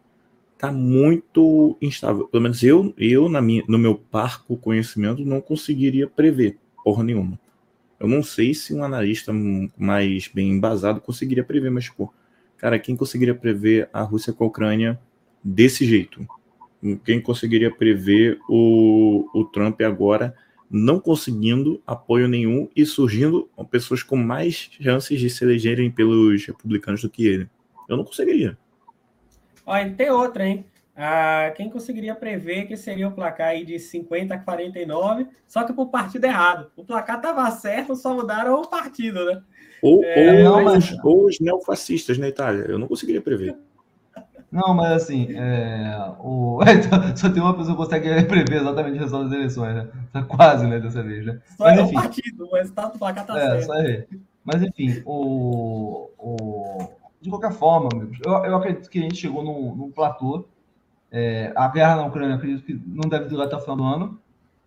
está muito instável. Pelo menos eu, eu na minha, no meu parco conhecimento, não conseguiria prever porra nenhuma. Eu não sei se um analista mais bem embasado conseguiria prever, mas, pô, cara, quem conseguiria prever a Rússia com a Ucrânia desse jeito? Quem conseguiria prever o, o Trump agora não conseguindo apoio nenhum e surgindo pessoas com mais chances de se elegerem pelos republicanos do que ele? Eu não conseguiria. Olha, tem outra, hein? Ah, quem conseguiria prever que seria o placar aí de 50 a 49, só que por partido errado. O placar estava certo, só mudaram o partido, né? Ou, é, ou, mas... ou os neofascistas na Itália. Eu não conseguiria prever. Não, mas assim, é, o... só tem uma pessoa que consegue prever exatamente o resultado das eleições, né? Tá quase, né, dessa vez, né? Só mas, é enfim, o partido, o resultado do placar tá é, certo. Só é. Mas enfim, o, o... de qualquer forma, amigos, eu, eu acredito que a gente chegou num, num platô. É, a guerra na Ucrânia, acredito que não deve durar até o final do ano,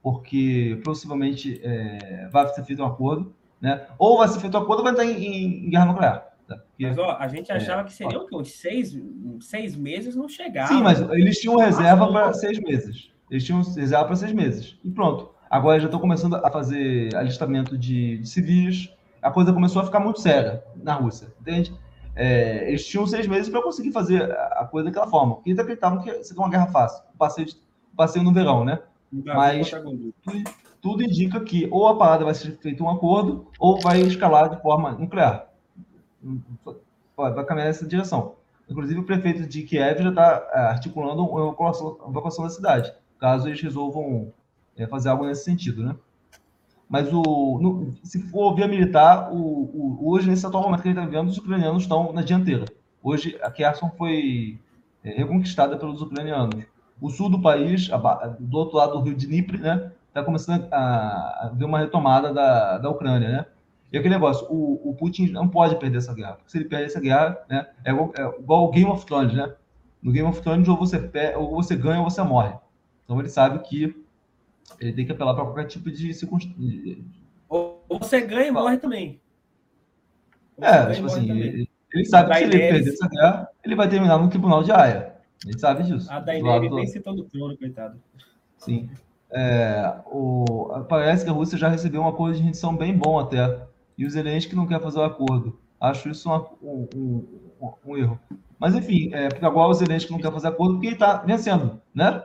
porque possivelmente é, vai ser feito um acordo, né? Ou vai ser feito um acordo ou vai estar em, em guerra nuclear. Mas ó, a gente achava é, que seria o quê? Uns seis, seis meses não chegava. Sim, mas eles tinham reserva para seis meses. Eles tinham reserva para seis meses. E pronto. Agora já estão começando a fazer alistamento de, de, civis. A coisa começou a ficar muito séria na Rússia, entende? É, eles tinham seis meses para conseguir fazer a coisa daquela forma. Porque eles acreditavam que seria uma guerra fácil. Passeio, de, passeio no verão, né? Mas tudo, tudo indica que ou a parada vai ser feito um acordo ou vai escalar de forma nuclear vai caminhar nessa direção. Inclusive, o prefeito de Kiev já está é, articulando uma evacuação da cidade, caso eles resolvam é, fazer algo nesse sentido, né? Mas o, no, se for via militar, o, o, hoje, nesse atual momento que a gente está vivendo, os ucranianos estão na dianteira. Hoje, a Kherson foi é, reconquistada pelos ucranianos. O sul do país, a, do outro lado do rio Dnipro, né, está começando a, a ver uma retomada da, da Ucrânia, né? E aquele negócio, o, o Putin não pode perder essa guerra, porque se ele perder essa guerra, né, é igual, é igual o Game of Thrones, né? No Game of Thrones, ou você, perde, ou você ganha ou você morre. Então ele sabe que ele tem que apelar para qualquer tipo de circunstância. Ou você ganha e morre também. É, tipo assim, ele, ele, sabe que se ele perder essa guerra, ele vai terminar no tribunal de Haia. Ele sabe disso. A Daenerys do... vem citando o trono, coitado. Sim. É, o, parece que a Rússia já recebeu um acordo de rendição bem bom até e o Zelensky não quer fazer o acordo. Acho isso um, um, um, um erro. Mas, enfim, é, agora o Zelensky não quer fazer acordo porque ele está vencendo, né?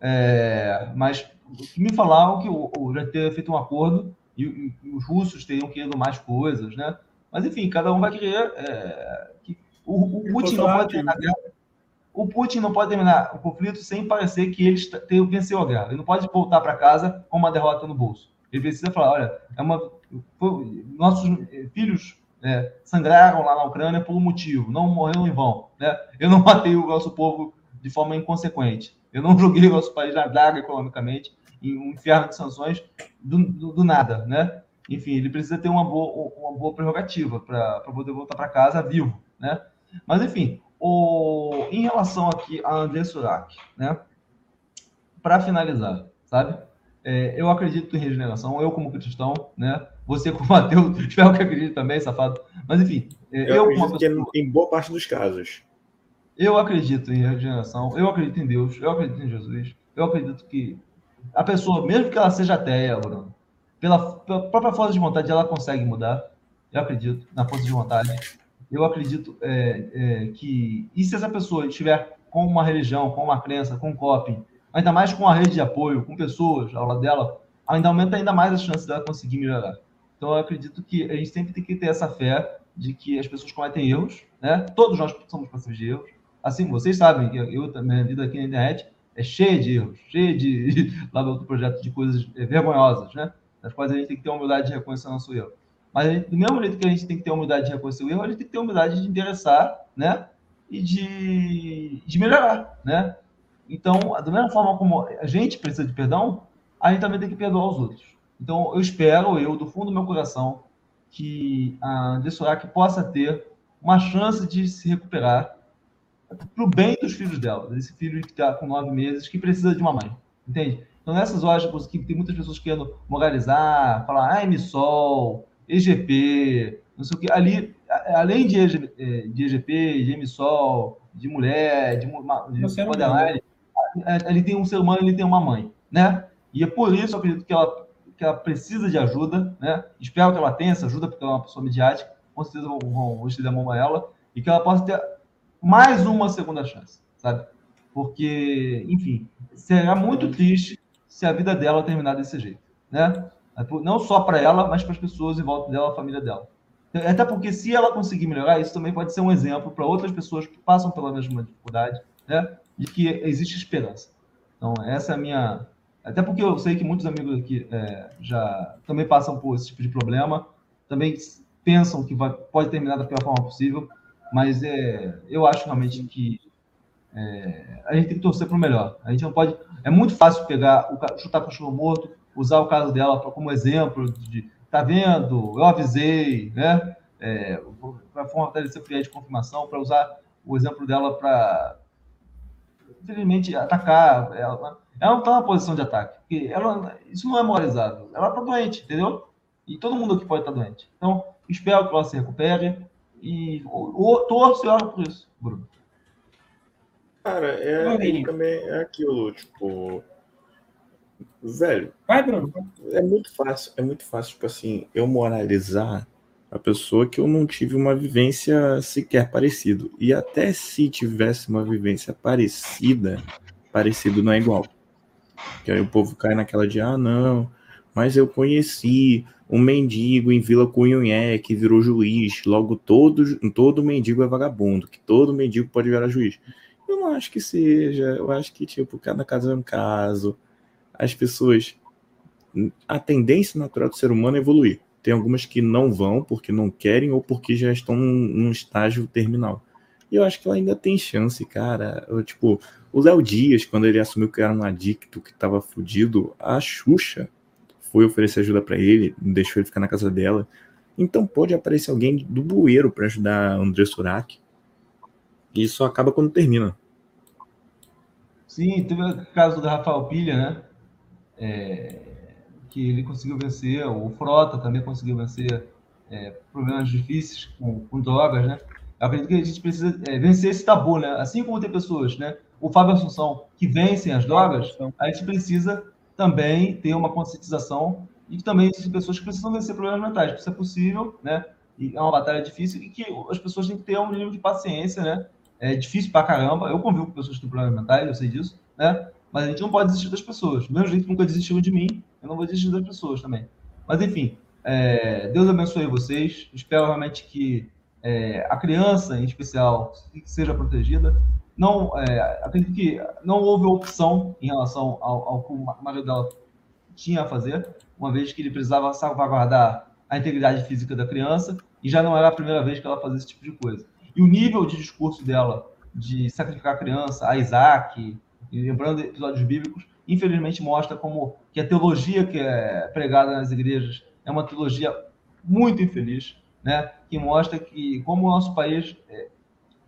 É, mas me falaram que o, o, já ter feito um acordo e, e, e, os russos teriam querido mais coisas, né? Mas, enfim, cada um vai querer é, que o, o Putin não pode terminar a guerra. O Putin não pode terminar o conflito sem parecer que ele venceu a guerra. Ele não pode voltar para casa com uma derrota no bolso. Ele precisa falar, olha, é uma, nossos filhos é, sangraram lá na Ucrânia por um motivo, não morreram em vão. Né? Eu não matei o nosso povo de forma inconsequente. Eu não joguei o nosso país na draga economicamente em um inferno de sanções do, do, do nada, né? Enfim, ele precisa ter uma boa, uma boa prerrogativa para poder voltar para casa vivo, né? Mas, enfim, o, em relação aqui a André Surak, né? Para finalizar, sabe? É, eu acredito em regeneração, eu como cristão, né? Você como ateu, espero que acredite também, safado. Mas enfim, é, eu, eu como pessoa, em boa parte dos casos. Eu acredito em regeneração, eu acredito em Deus, eu acredito em Jesus, eu acredito que a pessoa, mesmo que ela seja ateia, Bruno, pela, pela própria força de vontade, ela consegue mudar. Eu acredito na força de vontade. Eu acredito é, é, que. E se essa pessoa estiver com uma religião, com uma crença, com um coping, ainda mais com a rede de apoio, com pessoas ao lado dela, ainda aumenta ainda mais as chances dela conseguir melhorar. Então, eu acredito que a gente sempre tem que ter essa fé de que as pessoas cometem erros, né? Todos nós somos passíveis de erros. Assim, vocês sabem que eu, minha vida aqui na internet é cheia de erros, cheia de, lá do outro projeto, de coisas é, vergonhosas, né? Das quais a gente tem que ter humildade de reconhecer o nosso erro. Mas, gente, do mesmo jeito que a gente tem que ter humildade de reconhecer o erro, a gente tem que ter humildade de endereçar, né? E de, de melhorar, né? Então, da mesma forma como a gente precisa de perdão, a gente também tem que perdoar os outros. Então, eu espero, eu, do fundo do meu coração, que a André possa ter uma chance de se recuperar para o bem dos filhos dela, desse filho que está com nove meses, que precisa de uma mãe, entende? Então, nessas horas que tem muitas pessoas querendo moralizar, falar, ah, MSOL, EGP, não sei o que, ali, além de, EG, é, de EGP, de MSOL, de mulher, de, de borderline, ali tem um ser humano, ele tem uma mãe, né? E é por isso, eu acredito que ela, que ela precisa de ajuda, né? Espero que ela tenha essa ajuda, porque ela é uma pessoa midiática, com certeza vou, vou, vou estender a mão a ela, e que ela possa ter mais uma segunda chance, sabe? Porque, enfim, será muito triste se a vida dela terminar desse jeito, né? Não só para ela, mas para as pessoas em volta dela, a família dela. Até porque se ela conseguir melhorar, isso também pode ser um exemplo para outras pessoas que passam pela mesma dificuldade, né? De que existe esperança. Então, essa é a minha. Até porque eu sei que muitos amigos aqui é, já também passam por esse tipo de problema, também pensam que vai, pode terminar da pior forma possível, mas é, eu acho realmente que é, a gente tem que torcer para o melhor. A gente não pode. É muito fácil pegar, o, chutar cachorro morto, usar o caso dela pra, como exemplo de tá vendo, eu avisei, né? É, para fortalecer o cliente de confirmação, para usar o exemplo dela para, infelizmente, atacar. Ela, ela não está na posição de ataque, porque ela, isso não é moralizado. Ela está doente, entendeu? E todo mundo aqui pode estar tá doente. Então, espero que ela se recupere e torço e oro por isso, Bruno. Cara, é, é também é aquilo, tipo. Velho. Vai, Bruno. É muito fácil, é muito fácil, tipo assim, eu moralizar a pessoa que eu não tive uma vivência sequer parecido. E até se tivesse uma vivência parecida, parecido não é igual. Que aí o povo cai naquela de, ah, não, mas eu conheci um mendigo em Vila Cunhunhé que virou juiz, logo todo, todo mendigo é vagabundo, que todo mendigo pode virar juiz. Eu não acho que seja. Eu acho que, tipo, cada caso é um caso. As pessoas. A tendência natural do ser humano é evoluir. Tem algumas que não vão porque não querem ou porque já estão num estágio terminal. E eu acho que ela ainda tem chance, cara. Eu, tipo, o Léo Dias, quando ele assumiu que era um adicto, que tava fudido, a Xuxa foi oferecer ajuda para ele, deixou ele ficar na casa dela. Então pode aparecer alguém do bueiro para ajudar André Surak. E isso acaba quando termina. Sim, teve o caso do Rafael Pilha, né? É, que ele conseguiu vencer, o Frota também conseguiu vencer é, problemas difíceis com, com, drogas, né? Eu acredito que a gente precisa é, vencer esse tabu, né? Assim como tem pessoas, né? O Fábio Assunção, que vencem as drogas, a gente precisa também ter uma conscientização e também existem pessoas que precisam vencer problemas mentais. Isso é possível, né? E é uma batalha difícil e que as pessoas têm que ter um nível de paciência, né? é difícil pra caramba. Eu convivo com pessoas que têm problemas mentais, eu sei disso, né? Mas a gente não pode desistir das pessoas. Do mesmo jeito que nunca desistiu de mim, eu não vou desistir das pessoas também. Mas enfim, é, Deus abençoe vocês. Espero realmente que é, a criança, em especial, seja protegida. Não, é, acredito que não houve opção em relação ao, ao que o marido dela tinha a fazer, uma vez que ele precisava salvaguardar a integridade física da criança, e já não era a primeira vez que ela fazia esse tipo de coisa. E o nível de discurso dela de sacrificar a criança, a Isaac, lembrando episódios bíblicos, infelizmente mostra como que a teologia que é pregada nas igrejas é uma teologia muito infeliz, né? Que mostra que como o nosso país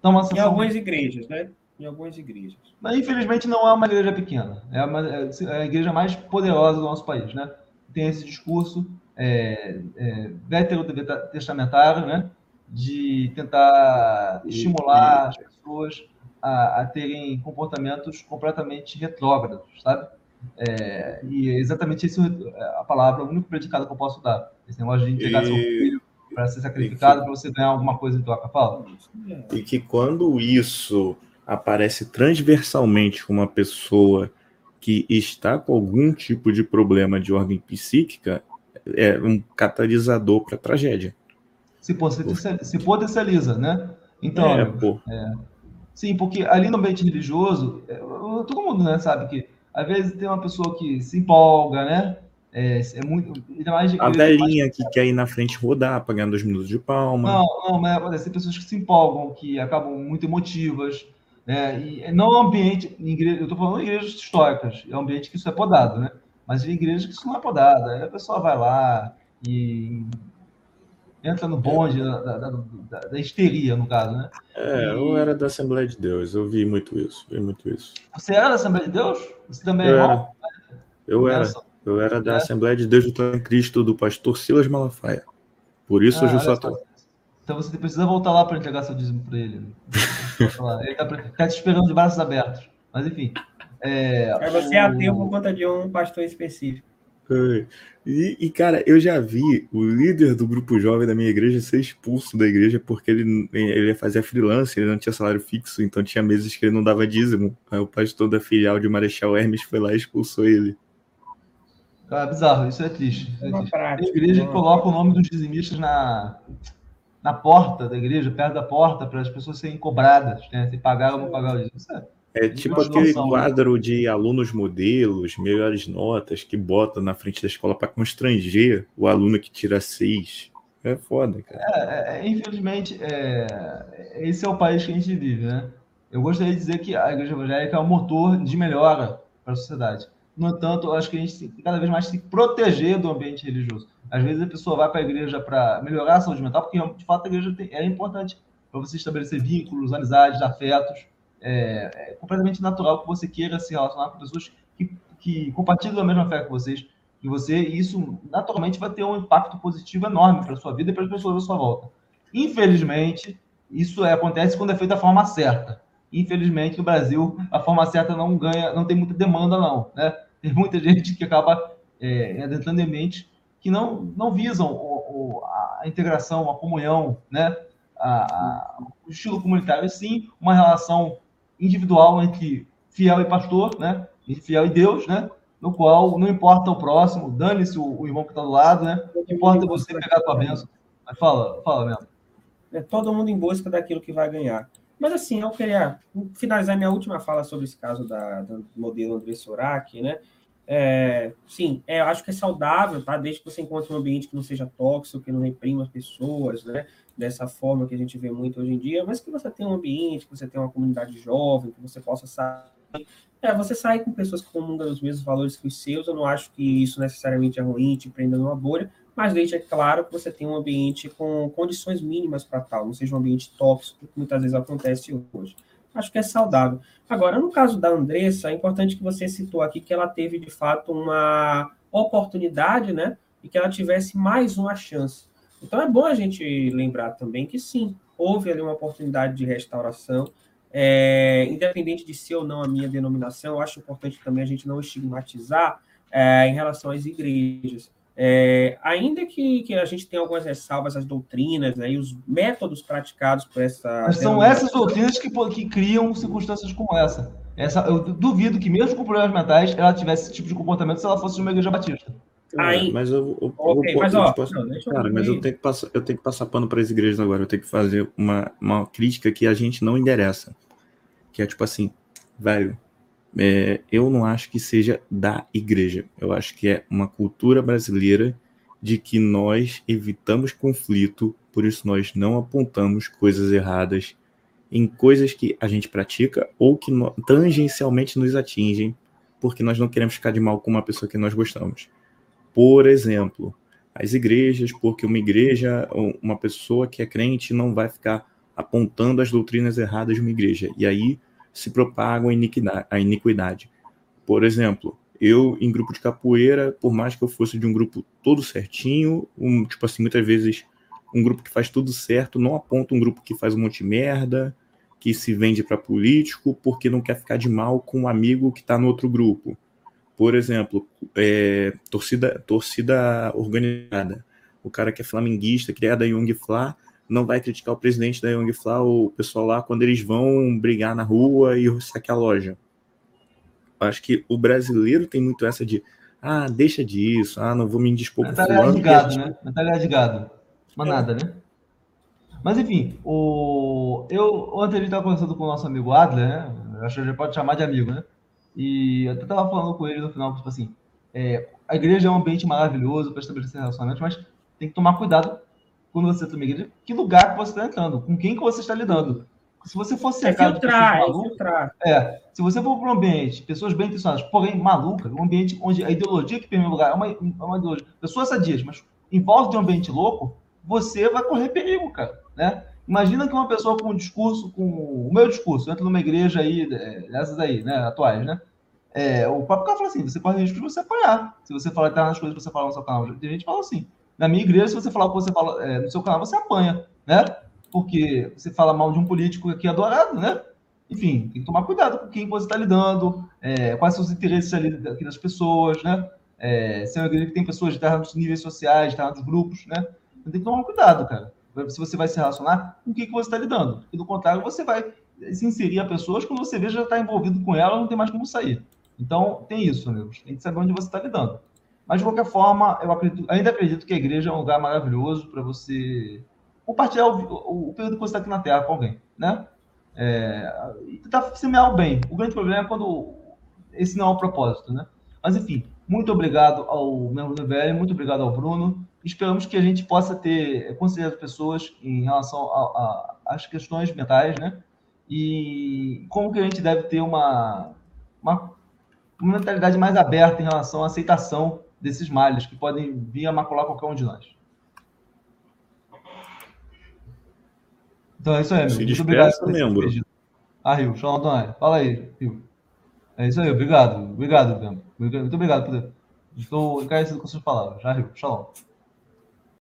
é, uma em algumas igrejas, né? Em algumas igrejas. Mas infelizmente não é uma igreja pequena, é, uma, é a igreja mais poderosa do nosso país, né? Tem esse discurso é, é, veterotestamentário, né? de tentar estimular as pessoas a, a terem comportamentos completamente retrógrados, sabe? É, e é exatamente isso a palavra, o único predicado que eu posso dar. Esse negócio de entregar e... seu filho para ser sacrificado, para você ganhar alguma coisa em troca. Fala. E que quando isso aparece transversalmente com uma pessoa que está com algum tipo de problema de ordem psíquica, é um catalisador para tragédia se, potencializa, se potencializa né? Então, é, é, sim, porque ali no ambiente religioso, é, todo mundo né, sabe que às vezes tem uma pessoa que se empolga, né? É, é muito. Mais, a velhinha mais... que quer ir na frente rodar, pagando dois minutos de palma. Não, não, mas tem pessoas que se empolgam, que acabam muito emotivas. Né? E não é um ambiente. Igreja, eu estou falando de igrejas históricas, é um ambiente que isso é podado, né? Mas em igrejas que isso não é podado. Aí a pessoa vai lá e entra no bonde da, da, da, da histeria, no caso, né? É, eu era da Assembleia de Deus, eu vi muito isso, vi muito isso. Você era da Assembleia de Deus? Você também eu é era. Eu era. Eu era da é. Assembleia de Deus do Cristo do pastor Silas Malafaia. Por isso ah, hoje eu sou ator. Então você precisa voltar lá para entregar seu dízimo para ele. ele está tá te esperando de braços abertos. Mas enfim. É, Mas você é ateu por conta de um pastor específico. E, e, cara, eu já vi o líder do grupo jovem da minha igreja ser expulso da igreja porque ele, ele fazia freelance, ele não tinha salário fixo, então tinha meses que ele não dava dízimo. Aí o pastor da filial de Marechal Hermes foi lá e expulsou ele. Ah, bizarro, isso é triste. Isso é triste. Prática, a igreja que coloca o nome dos dizimistas na, na porta da igreja, perto da porta, para as pessoas serem cobradas, né? Se pagar ou não pagar o dízimo. É é tipo aquele noção, né? quadro né? de alunos modelos, melhores notas, que bota na frente da escola para constranger o aluno que tira seis. É foda, cara. É, é, infelizmente, é, esse é o país que a gente vive, né? Eu gostaria de dizer que a igreja evangélica é um motor de melhora para a sociedade. No entanto, acho que a gente cada vez mais tem que proteger do ambiente religioso. Às vezes a pessoa vai para a igreja para melhorar a saúde mental, porque de fato a igreja tem, é importante para você estabelecer vínculos, amizades, afetos é, é, completamente natural que você queira se relacionar com pessoas que, que compartilham a mesma fé que vocês, que você, e isso naturalmente vai ter um impacto positivo enorme para a sua vida e para as pessoas à sua volta. Infelizmente, isso é, acontece quando é feito da forma certa. Infelizmente, no Brasil, a forma certa não ganha, não tem muita demanda, não. Né? Tem muita gente que acaba é, adentrando em mente que não, não visam o, o, a integração, a comunhão, né? A, a, o estilo comunitário, sim uma relação individual entre fiel e pastor, né? Fiel e Deus, né? No qual não importa o próximo, dane-se o, o, irmão que está do lado, né? O que importa é você pegar a tua bênção. Mas fala, fala mesmo. É todo mundo em busca daquilo que vai ganhar. Mas assim, eu queria finalizar minha última fala sobre esse caso da, do modelo André Sorak, né? É, sim, é, eu acho que é saudável, tá? Desde que você encontre um ambiente que não seja tóxico, que não reprima as pessoas, né? Dessa forma que a gente vê muito hoje em dia, mas que você tenha um ambiente, que você tenha uma comunidade jovem, que você possa sair. É, você sair com pessoas que comungam os mesmos valores que os seus, eu não acho que isso necessariamente é ruim, te prenda numa bolha, mas desde é claro que você tenha um ambiente com condições mínimas para tal, não seja um ambiente tóxico, que muitas vezes acontece hoje acho que é saudável. Agora, no caso da Andressa, é importante que você citou aqui que ela teve, de fato, uma oportunidade, né? E que ela tivesse mais uma chance. Então, é bom a gente lembrar também que, sim, houve ali uma oportunidade de restauração, é, independente de ser ou não a minha denominação, eu acho importante também a gente não estigmatizar é, em relação às igrejas. É, ainda que, que, a gente tenha algumas ressalvas às doutrinas né, e os métodos praticados por essa. Mas são essas doutrinas que, que criam circunstâncias como essa. essa. Eu duvido que, mesmo com problemas mentais, ela tivesse esse tipo de comportamento se ela fosse uma igreja batista. Aí, mas eu, eu, okay, eu, mas, ó, posso, não, cara, mas eu tenho que passar, eu tenho que passar pano para as igrejas agora. Eu tenho que fazer uma, uma crítica que a gente não endereça, que é tipo assim, velho, é, eu não acho que seja da igreja. Eu acho que é uma cultura brasileira de que nós evitamos conflito, por isso nós não apontamos coisas erradas em coisas que a gente pratica ou que no, tangencialmente nos atingem, porque nós não queremos ficar de mal com uma pessoa que nós gostamos. Por exemplo, as igrejas, porque uma igreja, uma pessoa que é crente não vai ficar apontando as doutrinas erradas de uma igreja. E aí se propagam a iniquidade. Por exemplo, eu em grupo de capoeira, por mais que eu fosse de um grupo todo certinho, um, tipo assim, muitas vezes um grupo que faz tudo certo, não aponta um grupo que faz um monte de merda, que se vende para político, porque não quer ficar de mal com um amigo que está no outro grupo. Por exemplo, é, torcida, torcida organizada. O cara que é flamenguista, que é Young Fla, não vai criticar o presidente da Young Fla, o pessoal lá, quando eles vão brigar na rua e saquear a loja. Acho que o brasileiro tem muito essa de ah, deixa disso, ah, não vou me indispor com fulano. de gado, gente... né? Mentalidade de gado. Mas é. nada, né? Mas enfim, o... eu ontem a gente estava conversando com o nosso amigo Adler, né? Acho que já pode chamar de amigo, né? E eu até estava falando com ele no final, tipo assim, é, a igreja é um ambiente maravilhoso para estabelecer relacionamentos, mas tem que tomar cuidado quando você está igreja, que lugar que você está entrando, com quem que você está lidando. Se você for cercado é filtrar, de pessoas malucas, é, se você for para um ambiente, pessoas bem intencionadas, porém malucas, um ambiente onde a ideologia que permeia o lugar é uma, é uma ideologia, pessoas sadias, mas envolve de um ambiente louco, você vai correr perigo, cara, né? Imagina que uma pessoa com um discurso, com o meu discurso, entra numa igreja aí, é, essas aí, né, atuais, né? É, o próprio cara fala assim: você corre risco de você apanhar. Se você falar nas coisas que você fala no seu canal. Tem gente que fala assim. Na minha igreja, se você falar o que você fala é, no seu canal, você apanha, né? Porque você fala mal de um político aqui adorado, né? Enfim, tem que tomar cuidado com quem você está lidando, é, quais são os interesses ali das pessoas, né? É, se é uma igreja que tem pessoas de nos níveis sociais, de nos grupos, né? Então tem que tomar cuidado, cara. Se você vai se relacionar, com o que, que você está lidando. E do contrário, você vai se inserir a pessoas quando você vê já está envolvido com ela, não tem mais como sair. Então, tem isso, amigos. Tem que saber onde você está lidando. Mas, de qualquer forma, eu acredito, ainda acredito que a igreja é um lugar maravilhoso para você compartilhar o, o, período que você está aqui na Terra com alguém, né? É, e tentar semear o bem. O grande problema é quando esse não é o propósito, né? Mas, enfim, muito obrigado ao meu Velho, muito obrigado ao Bruno. Esperamos que a gente possa ter conselho as pessoas em relação às questões mentais, né? E como que a gente deve ter uma, uma, uma mentalidade mais aberta em relação à aceitação desses males que podem vir a macular qualquer um de nós. Então é isso aí, amigo. Muito obrigado por membro. Ah, Rio, Shalom Donai. Fala aí, Rio. É isso aí, obrigado. Obrigado, Muito obrigado por. Estou encarecido com suas palavras. Ah, Rio, Shalom.